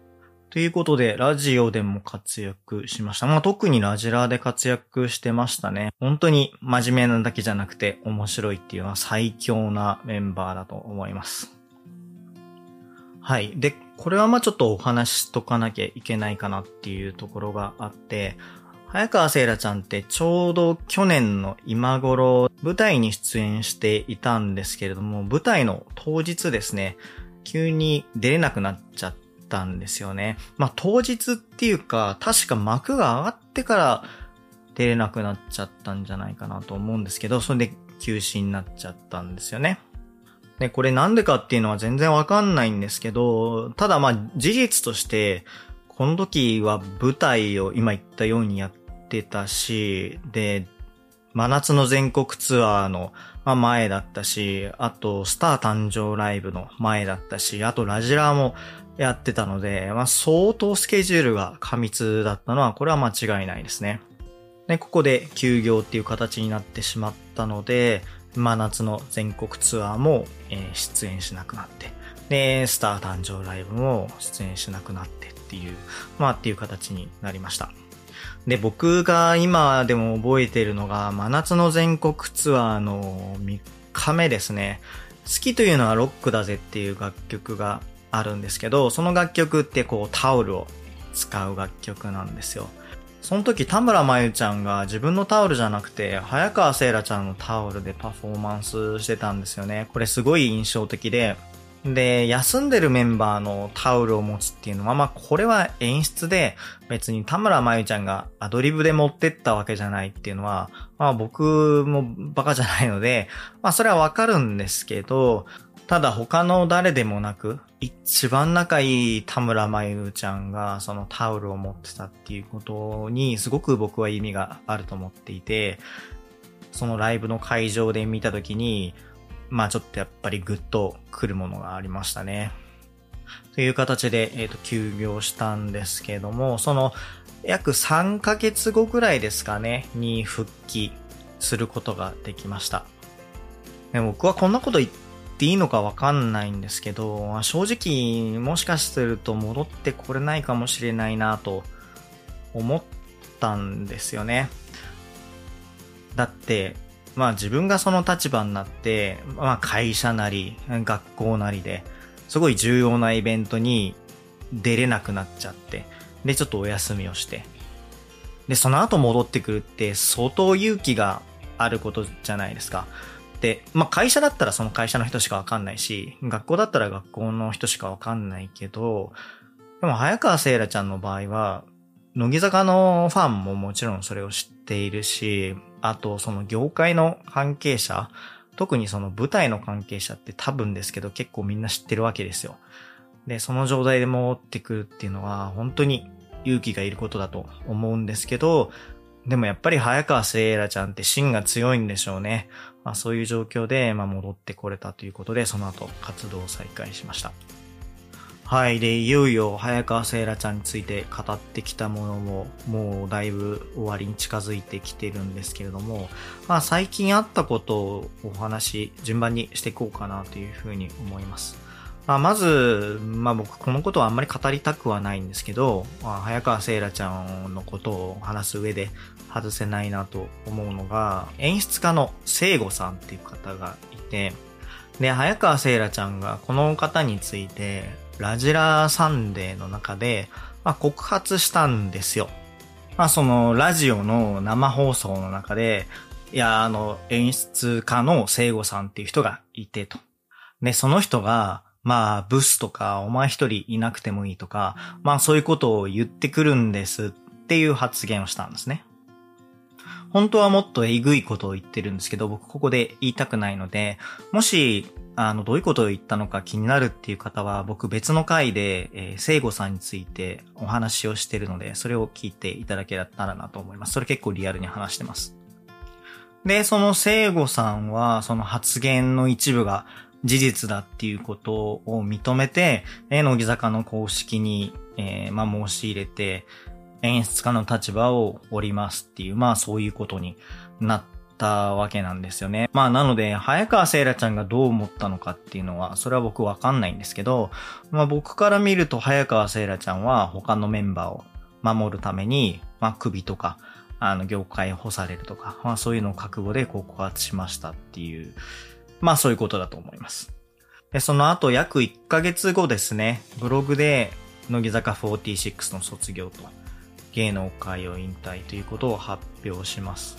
ということで、ラジオでも活躍しました。まあ、特にラジラーで活躍してましたね。本当に真面目なだけじゃなくて面白いっていうのは最強なメンバーだと思います。はい。で、これはまあちょっとお話しとかなきゃいけないかなっていうところがあって、早川聖羅ちゃんってちょうど去年の今頃舞台に出演していたんですけれども、舞台の当日ですね、急に出れなくなっちゃって、ったんですよね。まあ、当日っていうか、確か幕が上がってから出れなくなっちゃったんじゃないかなと思うんですけど、それで休止になっちゃったんですよね。で、これなんでかっていうのは全然わかんないんですけど、ただまあ事実として、この時は舞台を今言ったようにやってたし、で、真夏の全国ツアーの前だったし、あとスター誕生ライブの前だったし、あとラジラーもやってたので、まあ、相当スケジュールが過密だったのは、これは間違いないですね。で、ここで休業っていう形になってしまったので、真夏の全国ツアーも、出演しなくなって、で、スター誕生ライブも出演しなくなってっていう、まあっていう形になりました。で、僕が今でも覚えているのが、真夏の全国ツアーの3日目ですね。好きというのはロックだぜっていう楽曲があるんですけど、その楽曲ってこうタオルを使う楽曲なんですよ。その時田村真由ちゃんが自分のタオルじゃなくて、早川聖羅ちゃんのタオルでパフォーマンスしてたんですよね。これすごい印象的で、で、休んでるメンバーのタオルを持つっていうのは、まあ、これは演出で、別に田村真由ちゃんがアドリブで持ってったわけじゃないっていうのは、まあ、僕もバカじゃないので、まあ、それはわかるんですけど、ただ他の誰でもなく、一番仲いい田村真由ちゃんがそのタオルを持ってたっていうことにすごく僕は意味があると思っていて、そのライブの会場で見たときに、まあちょっとやっぱりグッと来るものがありましたね。という形で、えっ、ー、と、休業したんですけども、その、約3ヶ月後ぐらいですかね、に復帰することができました。僕はこんなこと言っていいのかわかんないんですけど、正直、もしかすると戻ってこれないかもしれないなと思ったんですよね。だって、まあ自分がその立場になって、まあ会社なり、学校なりで、すごい重要なイベントに出れなくなっちゃって、で、ちょっとお休みをして、で、その後戻ってくるって相当勇気があることじゃないですか。で、まあ会社だったらその会社の人しかわかんないし、学校だったら学校の人しかわかんないけど、でも早川せいらちゃんの場合は、乃木坂のファンももちろんそれを知っているし、あとその業界の関係者、特にその舞台の関係者って多分ですけど結構みんな知ってるわけですよ。で、その状態で戻ってくるっていうのは本当に勇気がいることだと思うんですけど、でもやっぱり早川聖羅ちゃんって芯が強いんでしょうね。まあそういう状況で、まあ、戻ってこれたということで、その後活動を再開しました。はい。で、いよいよ早川聖羅ちゃんについて語ってきたものも、もうだいぶ終わりに近づいてきてるんですけれども、まあ最近あったことをお話、順番にしていこうかなというふうに思います。まあまず、まあ僕このことはあんまり語りたくはないんですけど、まあ、早川せいらちゃんのことを話す上で外せないなと思うのが、演出家の聖子さんっていう方がいて、で、早川せいらちゃんがこの方について、ラジラサンデーの中で、まあ、告発したんですよ。まあ、その、ラジオの生放送の中で、いや、あの、演出家の聖子さんっていう人がいてと。で、その人が、まあ、ブスとか、お前一人いなくてもいいとか、まあ、そういうことを言ってくるんですっていう発言をしたんですね。本当はもっとえぐいことを言ってるんですけど、僕ここで言いたくないので、もしあの、どういうことを言ったのか気になるっていう方は、僕別の回で、えー、聖子さんについてお話をしてるので、それを聞いていただけたらなと思います。それ結構リアルに話してます。で、その聖子さんは、その発言の一部が事実だっていうことを認めて、えー、乃木坂の公式に、えー、まあ、申し入れて、演出家の立場を折りますっていう、まあそういうことになったわけなんですよね。まあなので、早川せいらちゃんがどう思ったのかっていうのは、それは僕わかんないんですけど、まあ僕から見ると早川せいらちゃんは他のメンバーを守るために、まあ首とか、あの業界を干されるとか、まあそういうのを覚悟で告発しましたっていう、まあそういうことだと思います。で、その後約1ヶ月後ですね、ブログで乃木坂46の卒業と芸能界を引退ということを発表します。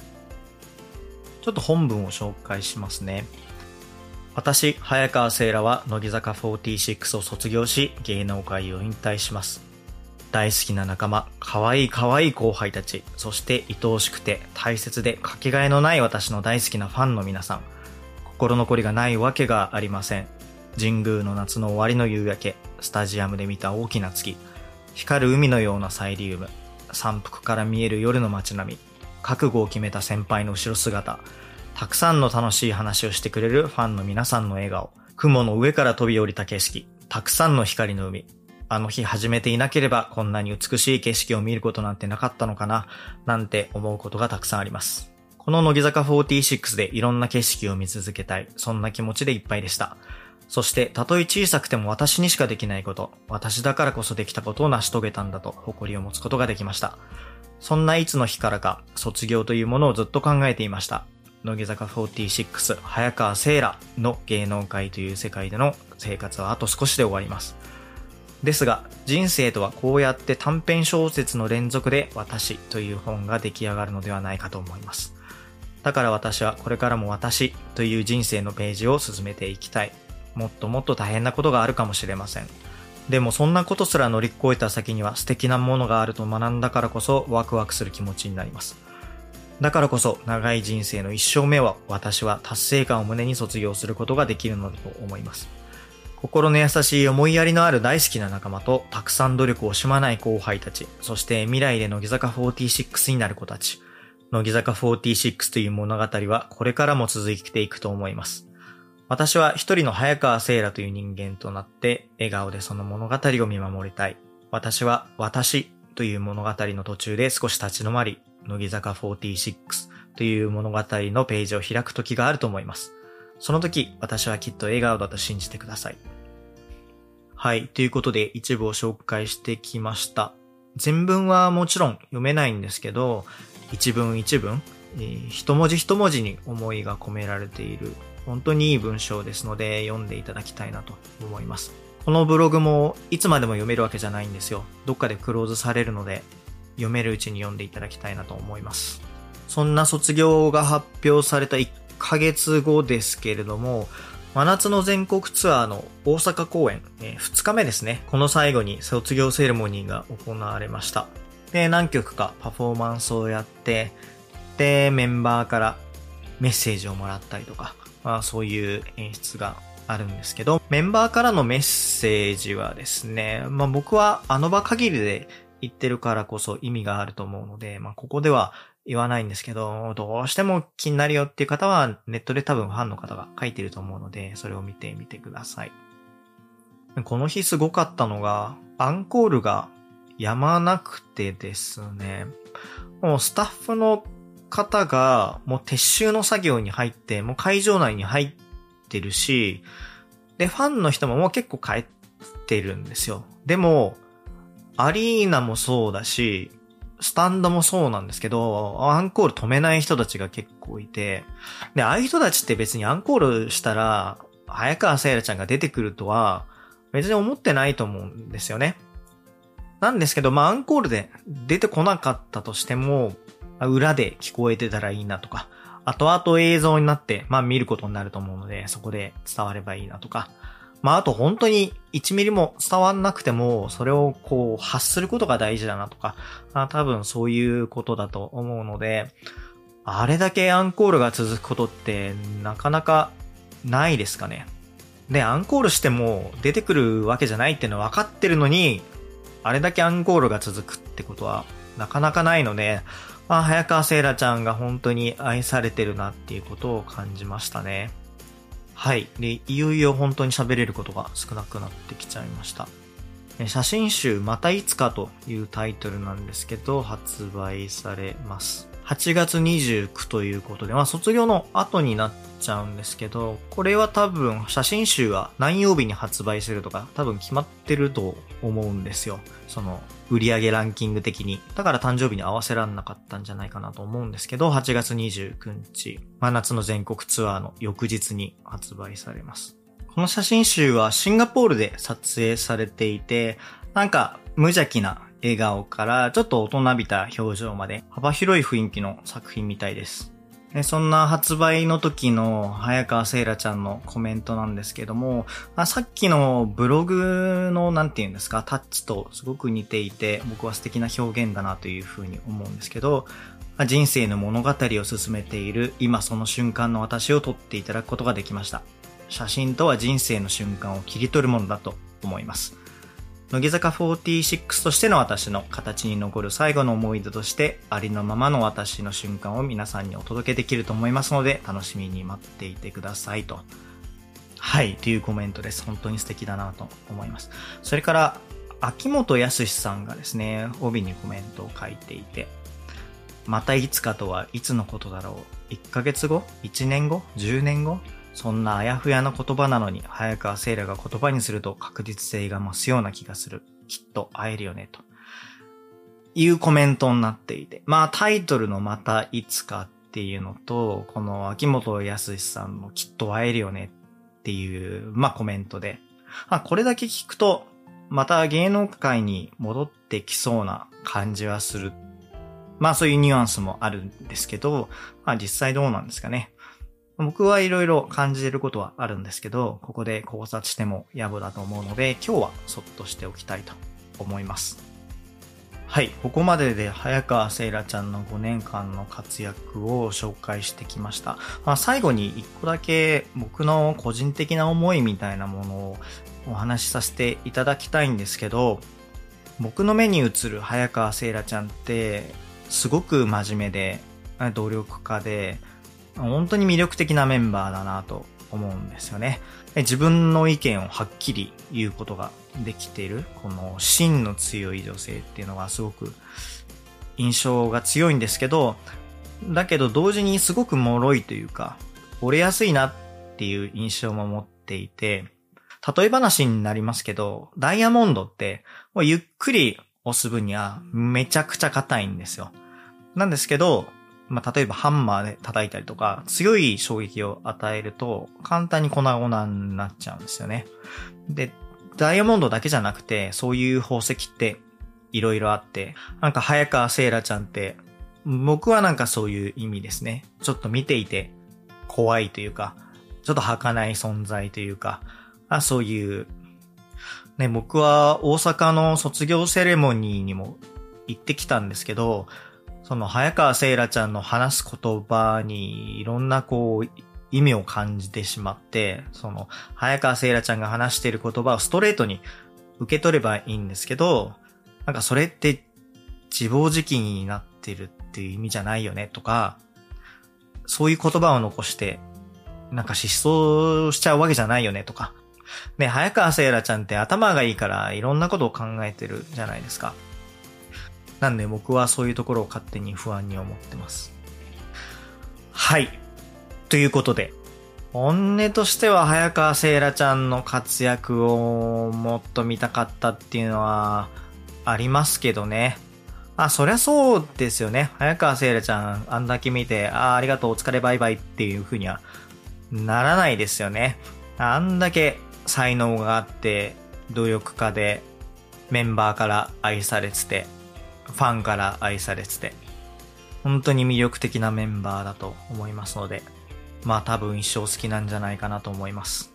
ちょっと本文を紹介しますね。私、早川聖羅は乃木坂46を卒業し、芸能界を引退します。大好きな仲間、可愛い可愛い後輩たち、そして愛おしくて大切でかけがえのない私の大好きなファンの皆さん、心残りがないわけがありません。神宮の夏の終わりの夕焼け、スタジアムで見た大きな月、光る海のようなサイリウム、山腹から見える夜の街並み、覚悟を決めた先輩の後ろ姿、たくさんの楽しい話をしてくれるファンの皆さんの笑顔、雲の上から飛び降りた景色、たくさんの光の海、あの日始めていなければこんなに美しい景色を見ることなんてなかったのかな、なんて思うことがたくさんあります。この乃木坂46でいろんな景色を見続けたい、そんな気持ちでいっぱいでした。そして、たとえ小さくても私にしかできないこと、私だからこそできたことを成し遂げたんだと誇りを持つことができました。そんないつの日からか卒業というものをずっと考えていました。乃木坂46、早川聖羅の芸能界という世界での生活はあと少しで終わります。ですが、人生とはこうやって短編小説の連続で私という本が出来上がるのではないかと思います。だから私はこれからも私という人生のページを進めていきたい。もっともっと大変なことがあるかもしれません。でもそんなことすら乗り越えた先には素敵なものがあると学んだからこそワクワクする気持ちになります。だからこそ長い人生の一生目は私は達成感を胸に卒業することができるのだと思います。心の優しい思いやりのある大好きな仲間と、たくさん努力を惜しまない後輩たち、そして未来で乃木坂46になる子たち。乃木坂46という物語はこれからも続いていくと思います。私は一人の早川聖羅という人間となって、笑顔でその物語を見守りたい。私は私という物語の途中で少し立ち止まり、乃木坂46という物語のページを開く時があると思います。その時、私はきっと笑顔だと信じてください。はい。ということで、一部を紹介してきました。全文はもちろん読めないんですけど、一文一文、一文字一文字に思いが込められている、本当にいい文章ですので、読んでいただきたいなと思います。このブログもいつまでも読めるわけじゃないんですよ。どっかでクローズされるので、読めるうちに読んでいただきたいなと思います。そんな卒業が発表された1ヶ月後ですけれども、真夏の全国ツアーの大阪公演、えー、2日目ですね。この最後に卒業セレモニーが行われました。で、何曲かパフォーマンスをやって、で、メンバーからメッセージをもらったりとか、まあそういう演出があるんですけど、メンバーからのメッセージはですね、まあ僕はあの場限りで言ってるからこそ意味があると思うので、まあここでは言わないんですけど、どうしても気になるよっていう方は、ネットで多分ファンの方が書いてると思うので、それを見てみてください。この日すごかったのが、アンコールがやまなくてですね、もうスタッフの方がもう撤収の作業に入って、もう会場内に入ってるし、で、ファンの人ももう結構帰ってるんですよ。でも、アリーナもそうだし、スタンドもそうなんですけど、アンコール止めない人たちが結構いて、で、ああいう人たちって別にアンコールしたら、早川せいらちゃんが出てくるとは、別に思ってないと思うんですよね。なんですけど、まあ、アンコールで出てこなかったとしても、裏で聞こえてたらいいなとか、後々映像になって、まあ見ることになると思うので、そこで伝わればいいなとか、まあ、あと本当に1ミリも伝わんなくても、それをこう発することが大事だなとか、あ多分そういうことだと思うので、あれだけアンコールが続くことってなかなかないですかね。で、アンコールしても出てくるわけじゃないっていうのは分かってるのに、あれだけアンコールが続くってことはなかなかないので、まあ、早川せいらちゃんが本当に愛されてるなっていうことを感じましたね。はい。で、いよいよ本当に喋れることが少なくなってきちゃいました。写真集またいつかというタイトルなんですけど、発売されます。8月29ということで、まあ卒業の後になっちゃうんですけど、これは多分写真集は何曜日に発売するとか多分決まってると思うんですよ。その売上ランキング的に。だから誕生日に合わせらんなかったんじゃないかなと思うんですけど、8月29日、真夏の全国ツアーの翌日に発売されます。この写真集はシンガポールで撮影されていて、なんか無邪気な笑顔からちょっと大人びた表情まで幅広い雰囲気の作品みたいです。でそんな発売の時の早川せいらちゃんのコメントなんですけども、あさっきのブログのなんて言うんですか、タッチとすごく似ていて、僕は素敵な表現だなというふうに思うんですけど、人生の物語を進めている今その瞬間の私を撮っていただくことができました。写真とは人生の瞬間を切り取るものだと思います。乃木坂46としての私の形に残る最後の思い出としてありのままの私の瞬間を皆さんにお届けできると思いますので楽しみに待っていてくださいと。はい、というコメントです。本当に素敵だなと思います。それから、秋元康さんがですね、帯にコメントを書いていて、またいつかとはいつのことだろう。1ヶ月後 ?1 年後 ?10 年後？そんなあやふやな言葉なのに、早川聖羅が言葉にすると確実性が増すような気がする。きっと会えるよね、と。いうコメントになっていて。まあタイトルのまたいつかっていうのと、この秋元康さんのきっと会えるよねっていう、まあコメントで。まあこれだけ聞くと、また芸能界に戻ってきそうな感じはする。まあそういうニュアンスもあるんですけど、まあ実際どうなんですかね。僕はいろいろ感じてることはあるんですけど、ここで考察しても野暮だと思うので、今日はそっとしておきたいと思います。はい、ここまでで早川せいらちゃんの5年間の活躍を紹介してきました。まあ、最後に1個だけ僕の個人的な思いみたいなものをお話しさせていただきたいんですけど、僕の目に映る早川せいらちゃんって、すごく真面目で、努力家で、本当に魅力的なメンバーだなと思うんですよね。自分の意見をはっきり言うことができている、この芯の強い女性っていうのがすごく印象が強いんですけど、だけど同時にすごく脆いというか、折れやすいなっていう印象も持っていて、例え話になりますけど、ダイヤモンドって、ゆっくり押す分にはめちゃくちゃ硬いんですよ。なんですけど、まあ、例えばハンマーで叩いたりとか、強い衝撃を与えると、簡単に粉々になっちゃうんですよね。で、ダイヤモンドだけじゃなくて、そういう宝石っていろいろあって、なんか早川セイラちゃんって、僕はなんかそういう意味ですね。ちょっと見ていて怖いというか、ちょっと儚い存在というか、あそういう、ね、僕は大阪の卒業セレモニーにも行ってきたんですけど、その早川せいらちゃんの話す言葉にいろんなこう意味を感じてしまって、その早川せいらちゃんが話している言葉をストレートに受け取ればいいんですけど、なんかそれって自暴自棄になってるっていう意味じゃないよねとか、そういう言葉を残して、なんか失踪しちゃうわけじゃないよねとか。ね、早川せいらちゃんって頭がいいからいろんなことを考えてるじゃないですか。なんで僕はそういうところを勝手に不安に思ってます。はい。ということで、本音としては早川せいらちゃんの活躍をもっと見たかったっていうのはありますけどね。あ、そりゃそうですよね。早川せいらちゃんあんだけ見て、ああ、ありがとう、お疲れバイバイっていう風にはならないですよね。あんだけ才能があって、努力家で、メンバーから愛されてて、ファンから愛されてて、本当に魅力的なメンバーだと思いますので、まあ多分一生好きなんじゃないかなと思います。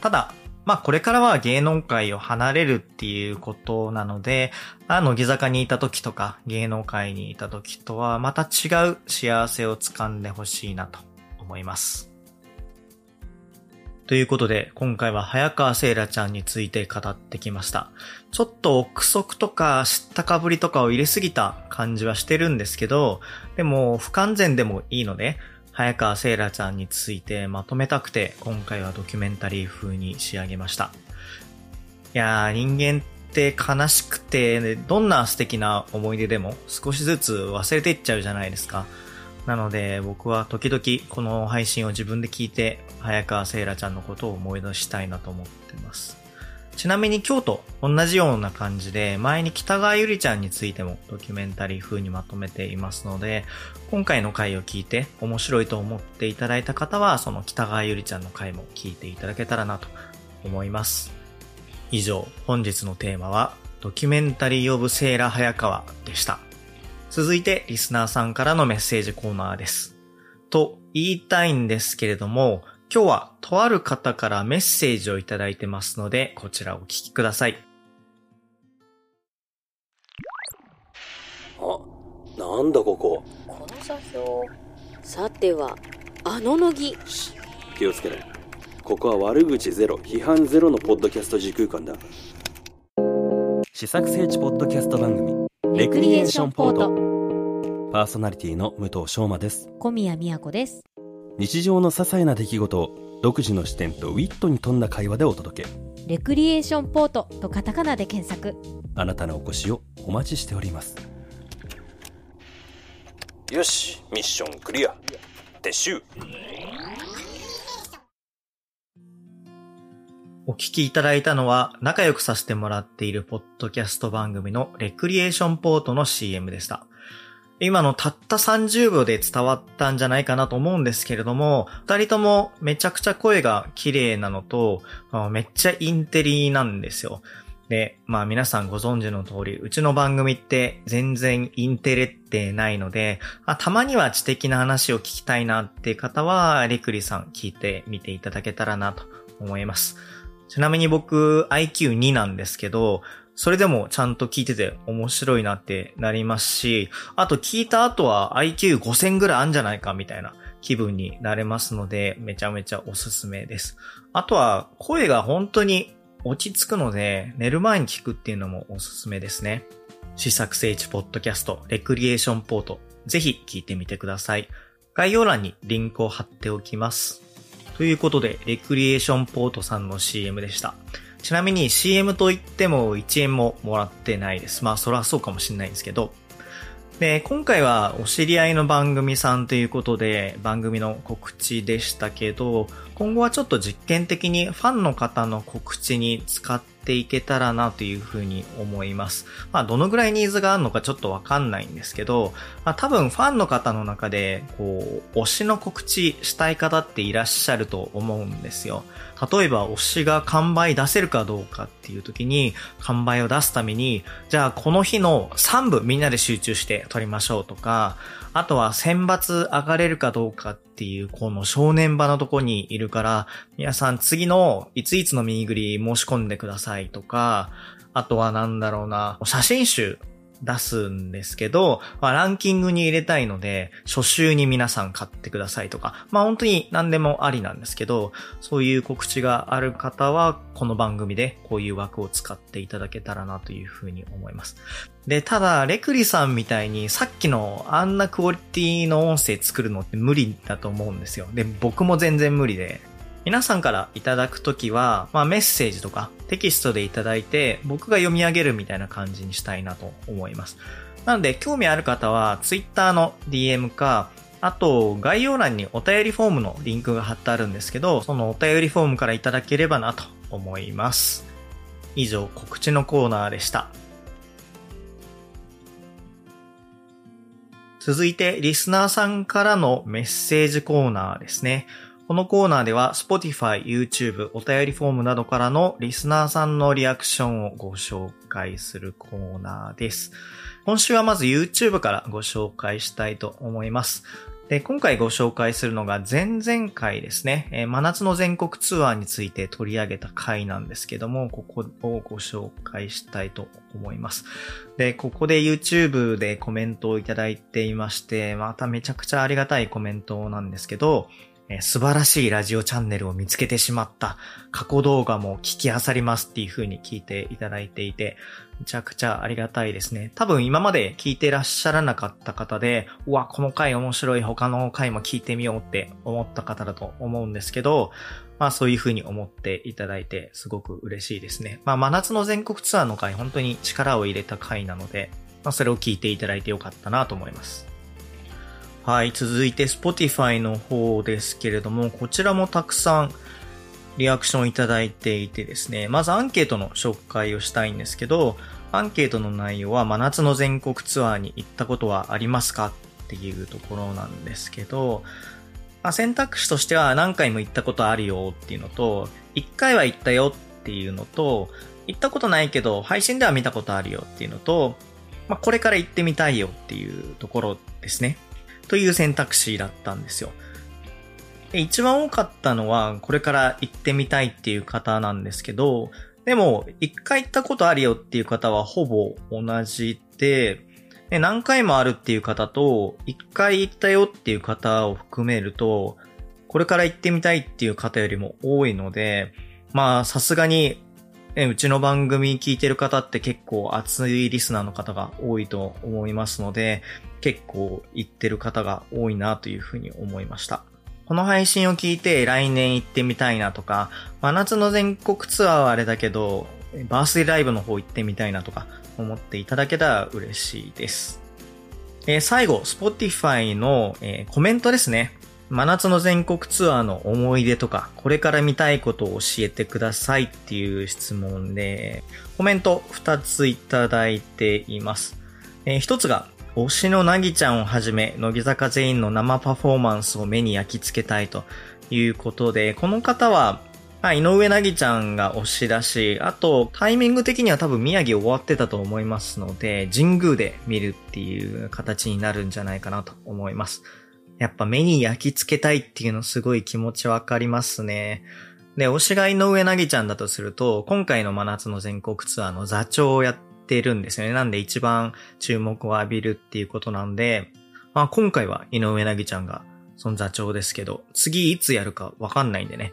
ただ、まあこれからは芸能界を離れるっていうことなので、あの、乃木坂にいた時とか芸能界にいた時とはまた違う幸せを掴んでほしいなと思います。ということで、今回は早川せいらちゃんについて語ってきました。ちょっと憶測とか知ったかぶりとかを入れすぎた感じはしてるんですけど、でも不完全でもいいので、早川せいらちゃんについてまとめたくて、今回はドキュメンタリー風に仕上げました。いやー、人間って悲しくて、どんな素敵な思い出でも少しずつ忘れていっちゃうじゃないですか。なので僕は時々この配信を自分で聞いて早川せいらちゃんのことを思い出したいなと思ってます。ちなみに今日と同じような感じで前に北川ゆりちゃんについてもドキュメンタリー風にまとめていますので今回の回を聞いて面白いと思っていただいた方はその北川ゆりちゃんの回も聞いていただけたらなと思います。以上本日のテーマはドキュメンタリーオブセーラ早川でした。続いてリスナーさんからのメッセージコーナーです。と言いたいんですけれども、今日はとある方からメッセージをいただいてますので、こちらお聞きください。あ、なんだここ？この座標。さては、あの乃木。気をつけろ。ここは悪口ゼロ、批判ゼロのポッドキャスト時空間だ。試作聖地ポッドキャスト番組。レクリエーションポート。パーソナリティの武藤翔馬です。小宮宮子です。日常の些細な出来事を独自の視点とウィットに富んだ会話でお届け。レクリエーションポートとカタカナで検索。あなたのお越しをお待ちしております。よしミッションクリア。撤収お聞きいただいたのは仲良くさせてもらっているポッドキャスト番組のレクリエーションポートの CM でした。今のたった30秒で伝わったんじゃないかなと思うんですけれども、二人ともめちゃくちゃ声が綺麗なのと、めっちゃインテリなんですよ。で、まあ皆さんご存知の通り、うちの番組って全然インテレってないので、たまには知的な話を聞きたいなって方は、レクリさん聞いてみていただけたらなと思います。ちなみに僕 IQ2 なんですけど、それでもちゃんと聞いてて面白いなってなりますし、あと聞いた後は IQ5000 ぐらいあるんじゃないかみたいな気分になれますので、めちゃめちゃおすすめです。あとは声が本当に落ち着くので、寝る前に聞くっていうのもおすすめですね。試作聖地ポッドキャスト、レクリエーションポート、ぜひ聞いてみてください。概要欄にリンクを貼っておきます。ということで、レクリエーションポートさんの CM でした。ちなみに CM といっても1円ももらってないです。まあそらそうかもしれないんですけど。で、今回はお知り合いの番組さんということで番組の告知でしたけど、今後はちょっと実験的にファンの方の告知に使ってていけたらなというふうに思います。まあ、どのぐらいニーズがあるのかちょっとわかんないんですけど、まあ、多分ファンの方の中で、こう、推しの告知したい方っていらっしゃると思うんですよ。例えば推しが完売出せるかどうかっていう時に、完売を出すために、じゃあこの日の3部みんなで集中して撮りましょうとか、あとは選抜上がれるかどうかっていう、この正念場のとこにいるから、皆さん次のいついつのミニグリ申し込んでくださいとか、あとはなんだろうな、写真集出すんですけど、まあ、ランキングに入れたいので、初週に皆さん買ってくださいとか、まあ本当に何でもありなんですけど、そういう告知がある方は、この番組でこういう枠を使っていただけたらなというふうに思います。で、ただ、レクリさんみたいにさっきのあんなクオリティの音声作るのって無理だと思うんですよ。で、僕も全然無理で、皆さんからいただくときは、まあ、メッセージとかテキストでいただいて、僕が読み上げるみたいな感じにしたいなと思います。なので、興味ある方は、Twitter の DM か、あと、概要欄にお便りフォームのリンクが貼ってあるんですけど、そのお便りフォームからいただければなと思います。以上、告知のコーナーでした。続いて、リスナーさんからのメッセージコーナーですね。このコーナーでは Spotify、YouTube、お便りフォームなどからのリスナーさんのリアクションをご紹介するコーナーです。今週はまず YouTube からご紹介したいと思います。で、今回ご紹介するのが前々回ですね、え、真夏の全国ツアーについて取り上げた回なんですけども、ここをご紹介したいと思います。で、ここで YouTube でコメントをいただいていまして、まためちゃくちゃありがたいコメントなんですけど、素晴らしいラジオチャンネルを見つけてしまった。過去動画も聞き漁りますっていう風に聞いていただいていて、めちゃくちゃありがたいですね。多分今まで聞いてらっしゃらなかった方で、うわ、この回面白い、他の回も聞いてみようって思った方だと思うんですけど、まあそういう風に思っていただいてすごく嬉しいですね。まあ真夏の全国ツアーの回本当に力を入れた回なので、まあそれを聞いていただいてよかったなと思います。はい、続いて Spotify の方ですけれども、こちらもたくさんリアクションいただいていてですね、まずアンケートの紹介をしたいんですけど、アンケートの内容は真夏の全国ツアーに行ったことはありますかっていうところなんですけど、まあ、選択肢としては何回も行ったことあるよっていうのと、1回は行ったよっていうのと、行ったことないけど配信では見たことあるよっていうのと、まあ、これから行ってみたいよっていうところですね。という選択肢だったんですよ。で一番多かったのは、これから行ってみたいっていう方なんですけど、でも、一回行ったことあるよっていう方はほぼ同じで、何回もあるっていう方と、一回行ったよっていう方を含めると、これから行ってみたいっていう方よりも多いので、まあ、さすがに、えうちの番組聞いてる方って結構熱いリスナーの方が多いと思いますので、結構行ってる方が多いなというふうに思いました。この配信を聞いて来年行ってみたいなとか、真夏の全国ツアーはあれだけど、バースデーライブの方行ってみたいなとか思っていただけたら嬉しいです。えー、最後、Spotify の、えー、コメントですね。真夏の全国ツアーの思い出とか、これから見たいことを教えてくださいっていう質問で、コメント2ついただいています。えー、1つが、推しのなぎちゃんをはじめ、乃木坂全員の生パフォーマンスを目に焼き付けたいということで、この方は、あ、井上なぎちゃんが押し出し、あと、タイミング的には多分宮城終わってたと思いますので、神宮で見るっていう形になるんじゃないかなと思います。やっぱ目に焼き付けたいっていうのすごい気持ちわかりますね。で、推しが井上なぎちゃんだとすると、今回の真夏の全国ツアーの座長をやってるんですよね。なんで一番注目を浴びるっていうことなんで、まあ今回は井上なぎちゃんがその座長ですけど、次いつやるかわかんないんでね、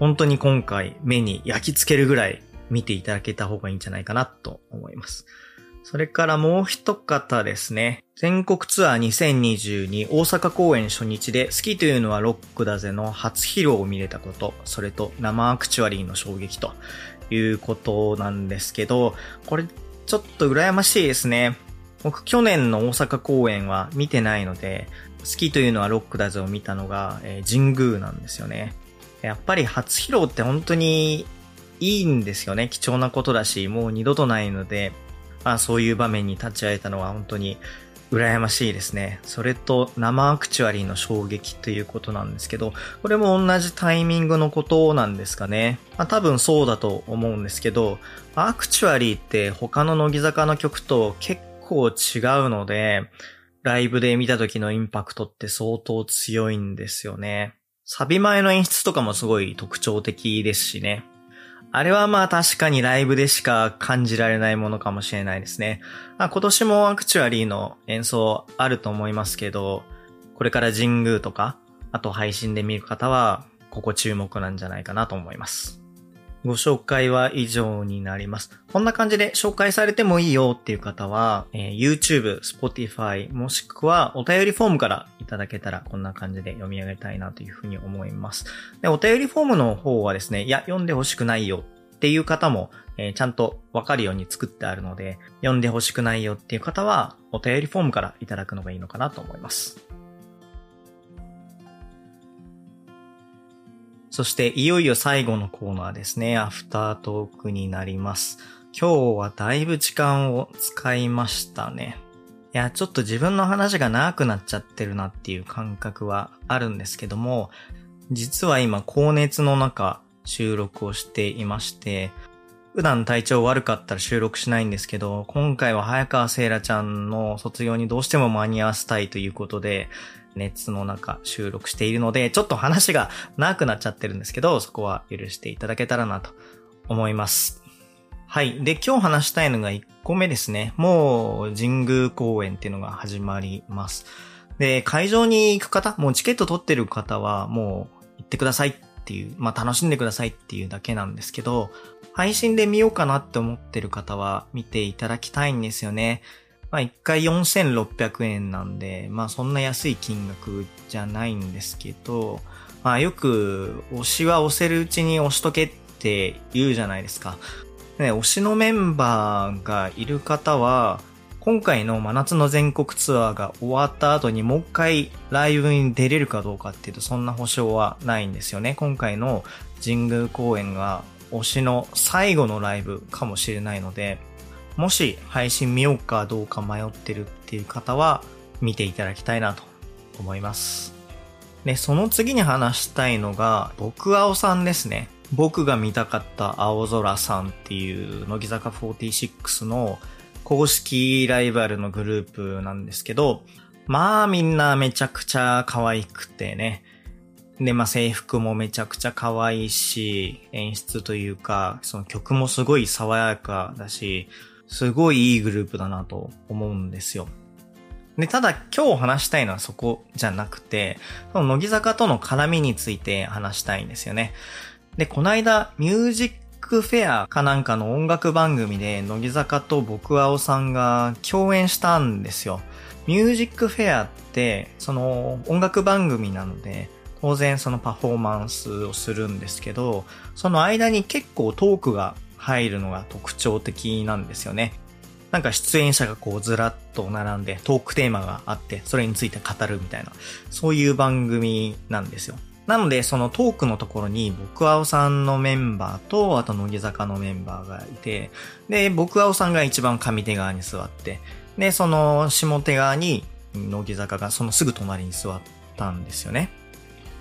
本当に今回目に焼き付けるぐらい見ていただけた方がいいんじゃないかなと思います。それからもう一方ですね。全国ツアー2022大阪公演初日で好きというのはロックだぜの初披露を見れたこと、それと生アクチュアリーの衝撃ということなんですけど、これちょっと羨ましいですね。僕去年の大阪公演は見てないので、好きというのはロックだぜを見たのが、えー、神宮なんですよね。やっぱり初披露って本当にいいんですよね。貴重なことだし、もう二度とないので、まあそういう場面に立ち会えたのは本当に羨ましいですね。それと生アクチュアリーの衝撃ということなんですけど、これも同じタイミングのことなんですかね。まあ多分そうだと思うんですけど、アクチュアリーって他の乃木坂の曲と結構違うので、ライブで見た時のインパクトって相当強いんですよね。サビ前の演出とかもすごい特徴的ですしね。あれはまあ確かにライブでしか感じられないものかもしれないですね。まあ、今年もアクチュアリーの演奏あると思いますけど、これから神宮とか、あと配信で見る方は、ここ注目なんじゃないかなと思います。ご紹介は以上になります。こんな感じで紹介されてもいいよっていう方は、えー、YouTube、Spotify、もしくはお便りフォームからいただけたらこんな感じで読み上げたいなというふうに思います。で、お便りフォームの方はですね、いや、読んでほしくないよっていう方も、えー、ちゃんとわかるように作ってあるので、読んでほしくないよっていう方は、お便りフォームからいただくのがいいのかなと思います。そしていよいよ最後のコーナーですね。アフタートークになります。今日はだいぶ時間を使いましたね。いや、ちょっと自分の話が長くなっちゃってるなっていう感覚はあるんですけども、実は今高熱の中収録をしていまして、普段体調悪かったら収録しないんですけど、今回は早川せいらちゃんの卒業にどうしても間に合わせたいということで、熱の中収録しているので、ちょっと話が長くなっちゃってるんですけど、そこは許していただけたらなと思います。はい。で、今日話したいのが1個目ですね。もう神宮公演っていうのが始まります。で、会場に行く方、もうチケット取ってる方はもう行ってくださいっていう、まあ楽しんでくださいっていうだけなんですけど、配信で見ようかなって思ってる方は見ていただきたいんですよね。まあ一回4600円なんで、まあそんな安い金額じゃないんですけど、まあよく推しは押せるうちに押しとけって言うじゃないですか。ね、推しのメンバーがいる方は、今回の真夏の全国ツアーが終わった後にもう一回ライブに出れるかどうかっていうとそんな保証はないんですよね。今回の神宮公演が推しの最後のライブかもしれないので、もし配信見ようかどうか迷ってるっていう方は見ていただきたいなと思います。で、その次に話したいのが、僕青さんですね。僕が見たかった青空さんっていう乃木坂46の公式ライバルのグループなんですけど、まあみんなめちゃくちゃ可愛くてね。で、まあ制服もめちゃくちゃ可愛いし、演出というか、その曲もすごい爽やかだし、すごいいいグループだなと思うんですよ。で、ただ今日話したいのはそこじゃなくて、その乃木坂との絡みについて話したいんですよね。で、この間、ミュージックフェアかなんかの音楽番組で、乃木坂と僕青さんが共演したんですよ。ミュージックフェアって、その音楽番組なので、当然そのパフォーマンスをするんですけど、その間に結構トークが入るのが特徴的なんですよね。なんか出演者がこうずらっと並んでトークテーマがあって、それについて語るみたいな、そういう番組なんですよ。なので、そのトークのところに、僕青さんのメンバーと、あと乃木坂のメンバーがいて、で、僕青さんが一番上手側に座って、で、その下手側に、乃木坂がそのすぐ隣に座ったんですよね。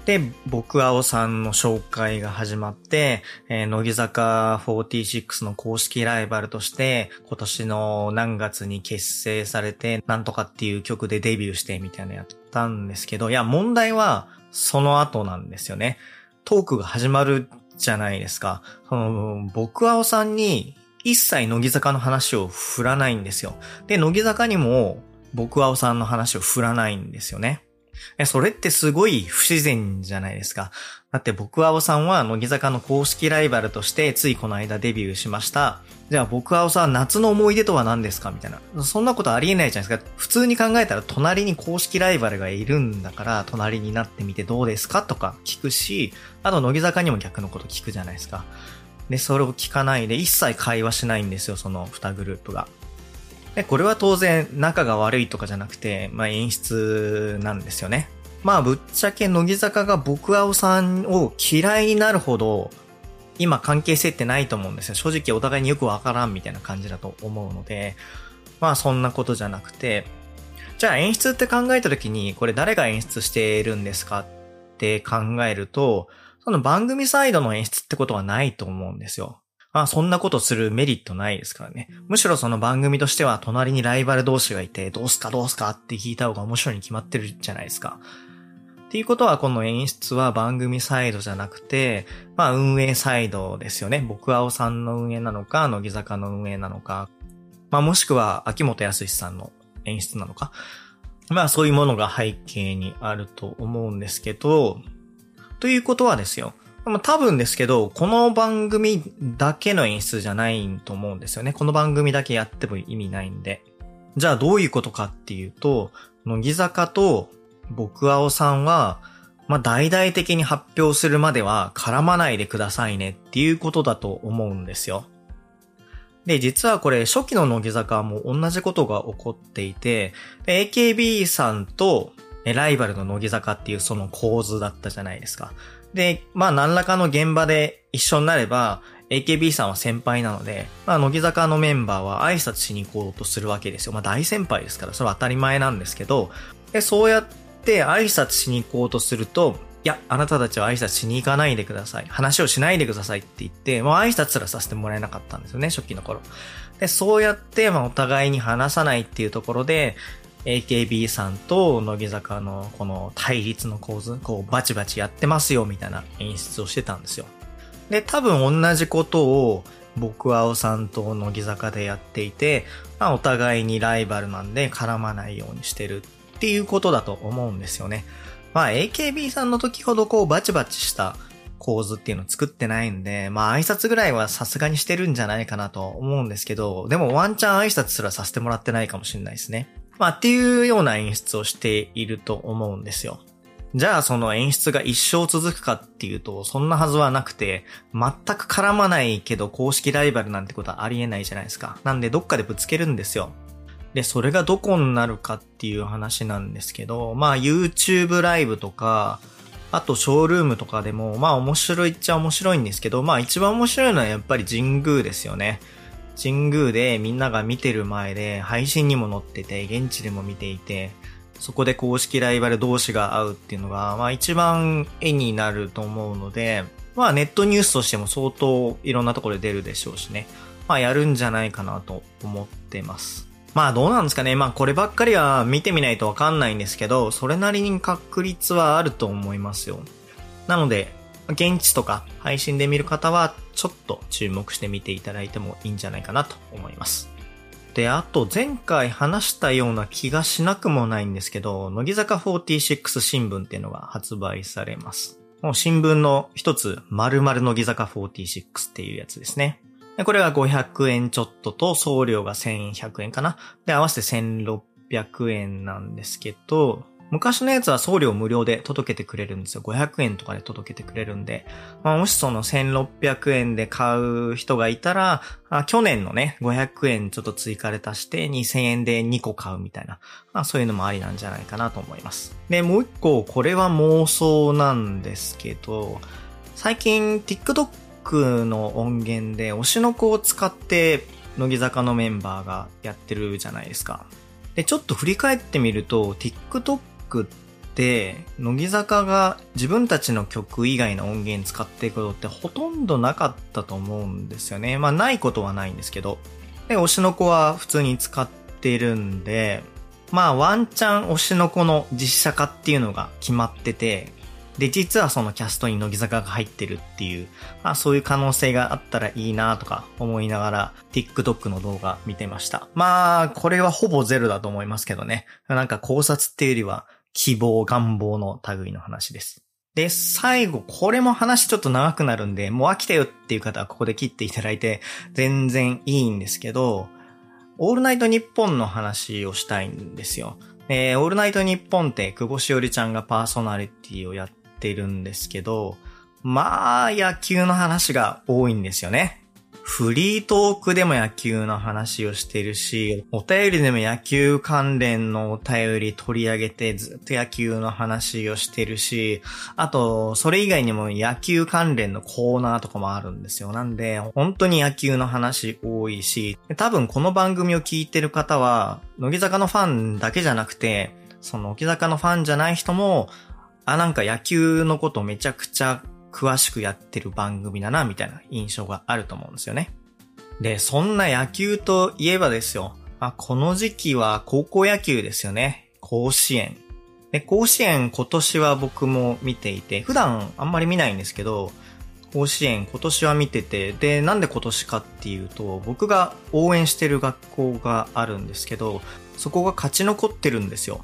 で、僕青さんの紹介が始まって、えー乃木坂46の公式ライバルとして、今年の何月に結成されて、なんとかっていう曲でデビューしてみたいなのやったんですけど、いや、問題はその後なんですよね。トークが始まるじゃないですか。その、僕青さんに一切乃木坂の話を振らないんですよ。で、乃木坂にも僕青さんの話を振らないんですよね。それってすごい不自然じゃないですか。だって僕青さんは乃木坂の公式ライバルとしてついこの間デビューしました。じゃあ僕青さん夏の思い出とは何ですか？みたいな。そんなことありえないじゃないですか。普通に考えたら隣に公式ライバルがいるんだから隣になってみてどうですか？とか聞くし、あと乃木坂にも逆のこと聞くじゃないですか。で、それを聞かないで一切会話しないんですよ、その2グループが。で、これは当然仲が悪いとかじゃなくて、まあ演出なんですよね。まあぶっちゃけ乃木坂が僕青さんを嫌いになるほど、今関係性ってないと思うんですよ。正直お互いによくわからんみたいな感じだと思うので、まあそんなことじゃなくて、じゃあ演出って考えた時に、これ誰が演出しているんですかって考えると、その番組サイドの演出ってことはないと思うんですよ。まあそんなことするメリットないですからね。むしろその番組としては隣にライバル同士がいて、どうすかどうすかって聞いた方が面白いに決まってるじゃないですか。っていうことはこの演出は番組サイドじゃなくて、まあ運営サイドですよね。僕青さんの運営なのか、乃木坂の運営なのか、まあもしくは秋元康さんの演出なのか。まあそういうものが背景にあると思うんですけど、ということはですよ。でも多分ですけど、この番組だけの演出じゃないと思うんですよね。この番組だけやっても意味ないんで。じゃあどういうことかっていうと、乃木坂と僕青さんは、まあ大々的に発表するまでは絡まないでくださいねっていうことだと思うんですよ。で、実はこれ初期の乃木坂も同じことが起こっていて、AKB さんとライバルの乃木坂っていうその構図だったじゃないですか。で、まあ何らかの現場で一緒になれば、AKB さんは先輩なので、まあ乃木坂のメンバーは挨拶しに行こうとするわけですよ。まあ大先輩ですから、それは当たり前なんですけど、でそうやって挨拶しに行こうとすると、いや、あなたたちは挨拶しに行かないでください。話をしないでくださいって言って、もう挨拶すらさせてもらえなかったんですよね、初期の頃。で、そうやって、まあお互いに話さないっていうところで、AKB さんと乃木坂のこの対立の構図、こうバチバチやってますよみたいな演出をしてたんですよ。で、多分同じことを僕は青さんと乃木坂でやっていて、まあお互いにライバルなんで絡まないようにしてるっていうことだと思うんですよね。まあ AKB さんの時ほどこうバチバチした構図っていうのを作ってないんで、まあ挨拶ぐらいはさすがにしてるんじゃないかなと思うんですけど、でもワンチャン挨拶すらさせてもらってないかもしれないですね。まあっていうような演出をしていると思うんですよ。じゃあその演出が一生続くかっていうと、そんなはずはなくて、全く絡まないけど公式ライバルなんてことはありえないじゃないですか。なんでどっかでぶつけるんですよ。で、それがどこになるかっていう話なんですけど、まあ YouTube ライブとか、あとショールームとかでも、まあ面白いっちゃ面白いんですけど、まあ一番面白いのはやっぱり神宮ですよね。神宮でみんなが見てる前で配信にも載ってて、現地でも見ていて、そこで公式ライバル同士が会うっていうのが、まあ一番絵になると思うので、まあネットニュースとしても相当いろんなところで出るでしょうしね。まあやるんじゃないかなと思ってます。まあどうなんですかね。まあこればっかりは見てみないとわかんないんですけど、それなりに確率はあると思いますよ。なので、現地とか配信で見る方はちょっと注目して見ていただいてもいいんじゃないかなと思います。で、あと前回話したような気がしなくもないんですけど、乃木坂46新聞っていうのが発売されます。もう新聞の一つ、〇〇乃木坂46っていうやつですね。これが500円ちょっとと送料が1100円かな。で、合わせて1600円なんですけど、昔のやつは送料無料で届けてくれるんですよ。500円とかで届けてくれるんで。まあ、もしその1600円で買う人がいたら、あ去年のね、500円ちょっと追加で足して2000円で2個買うみたいな。まあ、そういうのもありなんじゃないかなと思います。で、もう一個、これは妄想なんですけど、最近 TikTok の音源で推しの子を使って乃木坂のメンバーがやってるじゃないですか。で、ちょっと振り返ってみると、TikTok っって、乃木坂が自分たちの曲以外の音源使っていくことってほとんどなかったと思うんですよね。まあないことはないんですけど。で、推しの子は普通に使ってるんで、まあワンチャン推しの子の実写化っていうのが決まってて、で、実はそのキャストに乃木坂が入ってるっていう、まあそういう可能性があったらいいなとか思いながら TikTok の動画見てました。まあ、これはほぼゼロだと思いますけどね。なんか考察っていうよりは希望、願望の類の話です。で、最後、これも話ちょっと長くなるんで、もう飽きたよっていう方はここで切っていただいて全然いいんですけど、オールナイトニッポンの話をしたいんですよ。えー、オールナイトニッポンって久保しおりちゃんがパーソナリティをやってるんですけど、まあ、野球の話が多いんですよね。フリートークでも野球の話をしてるし、お便りでも野球関連のお便り取り上げてずっと野球の話をしてるし、あと、それ以外にも野球関連のコーナーとかもあるんですよ。なんで、本当に野球の話多いし、多分この番組を聞いてる方は、乃木坂のファンだけじゃなくて、その乃木坂のファンじゃない人も、あ、なんか野球のことめちゃくちゃ詳しくやってる番組だな、みたいな印象があると思うんですよね。で、そんな野球といえばですよ。あ、この時期は高校野球ですよね。甲子園。で、甲子園今年は僕も見ていて、普段あんまり見ないんですけど、甲子園今年は見てて、で、なんで今年かっていうと、僕が応援してる学校があるんですけど、そこが勝ち残ってるんですよ。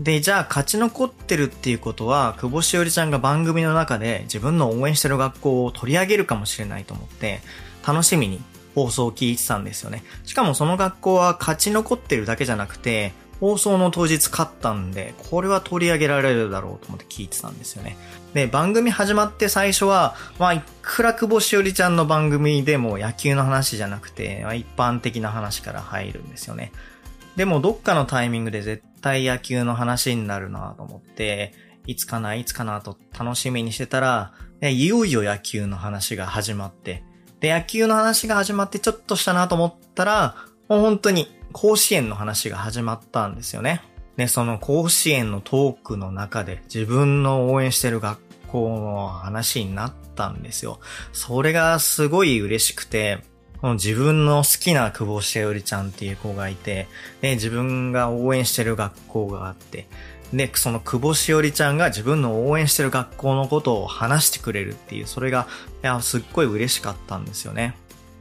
で、じゃあ勝ち残ってるっていうことは、久保しおりちゃんが番組の中で自分の応援してる学校を取り上げるかもしれないと思って、楽しみに放送を聞いてたんですよね。しかもその学校は勝ち残ってるだけじゃなくて、放送の当日勝ったんで、これは取り上げられるだろうと思って聞いてたんですよね。で、番組始まって最初は、まあ、いくら久保しおりちゃんの番組でも野球の話じゃなくて、まあ、一般的な話から入るんですよね。でもどっかのタイミングで絶対野球の話になるなと思って、いつかないつかなと楽しみにしてたら、いよいよ野球の話が始まって、で、野球の話が始まってちょっとしたなと思ったら、もう本当に甲子園の話が始まったんですよね。で、その甲子園のトークの中で自分の応援してる学校の話になったんですよ。それがすごい嬉しくて、自分の好きな久保しおりちゃんっていう子がいて、で、自分が応援してる学校があって、で、その久保しおりちゃんが自分の応援してる学校のことを話してくれるっていう、それが、いや、すっごい嬉しかったんですよね。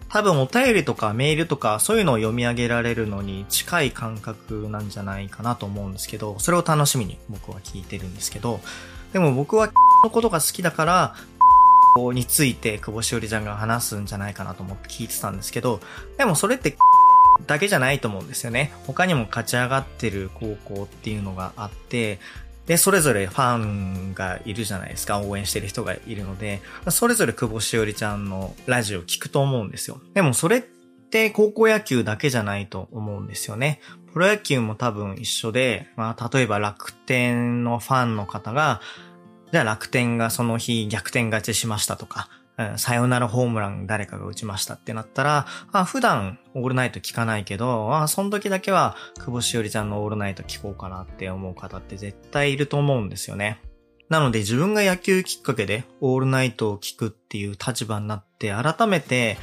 多分お便りとかメールとかそういうのを読み上げられるのに近い感覚なんじゃないかなと思うんですけど、それを楽しみに僕は聞いてるんですけど、でも僕は のことが好きだから、について久保しおりちゃんが話すんじゃないかなと思って聞いてたんですけど、でもそれってだけじゃないと思うんですよね。他にも勝ち上がってる高校っていうのがあって、で、それぞれファンがいるじゃないですか。応援してる人がいるので、それぞれ久保しおりちゃんのラジオ聞くと思うんですよ。でもそれって高校野球だけじゃないと思うんですよね。プロ野球も多分一緒で、まあ、例えば楽天のファンの方が、じゃあ楽天がその日逆転勝ちしましたとか、うんサヨナラホームラン誰かが打ちましたってなったら、あ普段オールナイト聞かないけど、あその時だけは久保しおりちゃんのオールナイト聞こうかなって思う方って絶対いると思うんですよね。なので自分が野球きっかけでオールナイトを聞くっていう立場になって改めて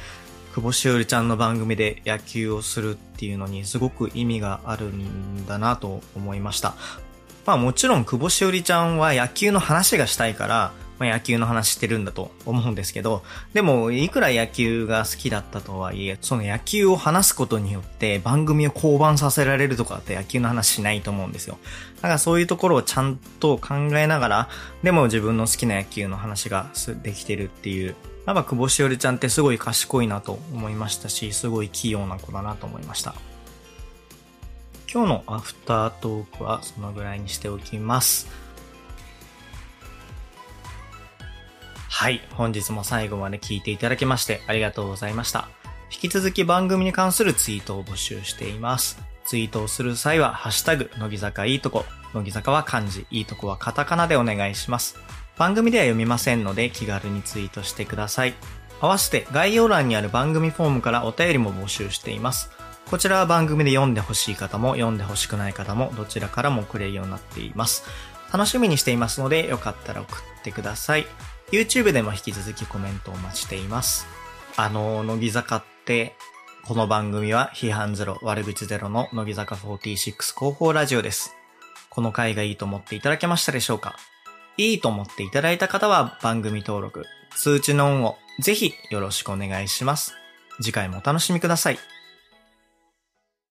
久保しおりちゃんの番組で野球をするっていうのにすごく意味があるんだなと思いました。まあもちろん久保しおりちゃんは野球の話がしたいから、まあ、野球の話してるんだと思うんですけど、でもいくら野球が好きだったとはいえ、その野球を話すことによって番組を降板させられるとかって野球の話しないと思うんですよ。だからそういうところをちゃんと考えながら、でも自分の好きな野球の話ができてるっていう、やっぱ久保しおりちゃんってすごい賢いなと思いましたし、すごい器用な子だなと思いました。今日のアフタートークはそのぐらいにしておきます。はい。本日も最後まで聞いていただきましてありがとうございました。引き続き番組に関するツイートを募集しています。ツイートをする際は、ハッシュタグ、乃木坂いいとこ。乃木坂は漢字、いいとこはカタカナでお願いします。番組では読みませんので気軽にツイートしてください。合わせて概要欄にある番組フォームからお便りも募集しています。こちらは番組で読んでほしい方も読んでほしくない方もどちらからもくれるようになっています。楽しみにしていますので、よかったら送ってください。YouTube でも引き続きコメントをお待ちしています。あの、乃木坂って、この番組は批判ゼロ、悪口ゼロの乃木坂46広報ラジオです。この回がいいと思っていただけましたでしょうか？いいと思っていただいた方は番組登録、通知のオンをぜひよろしくお願いします。次回もお楽しみください。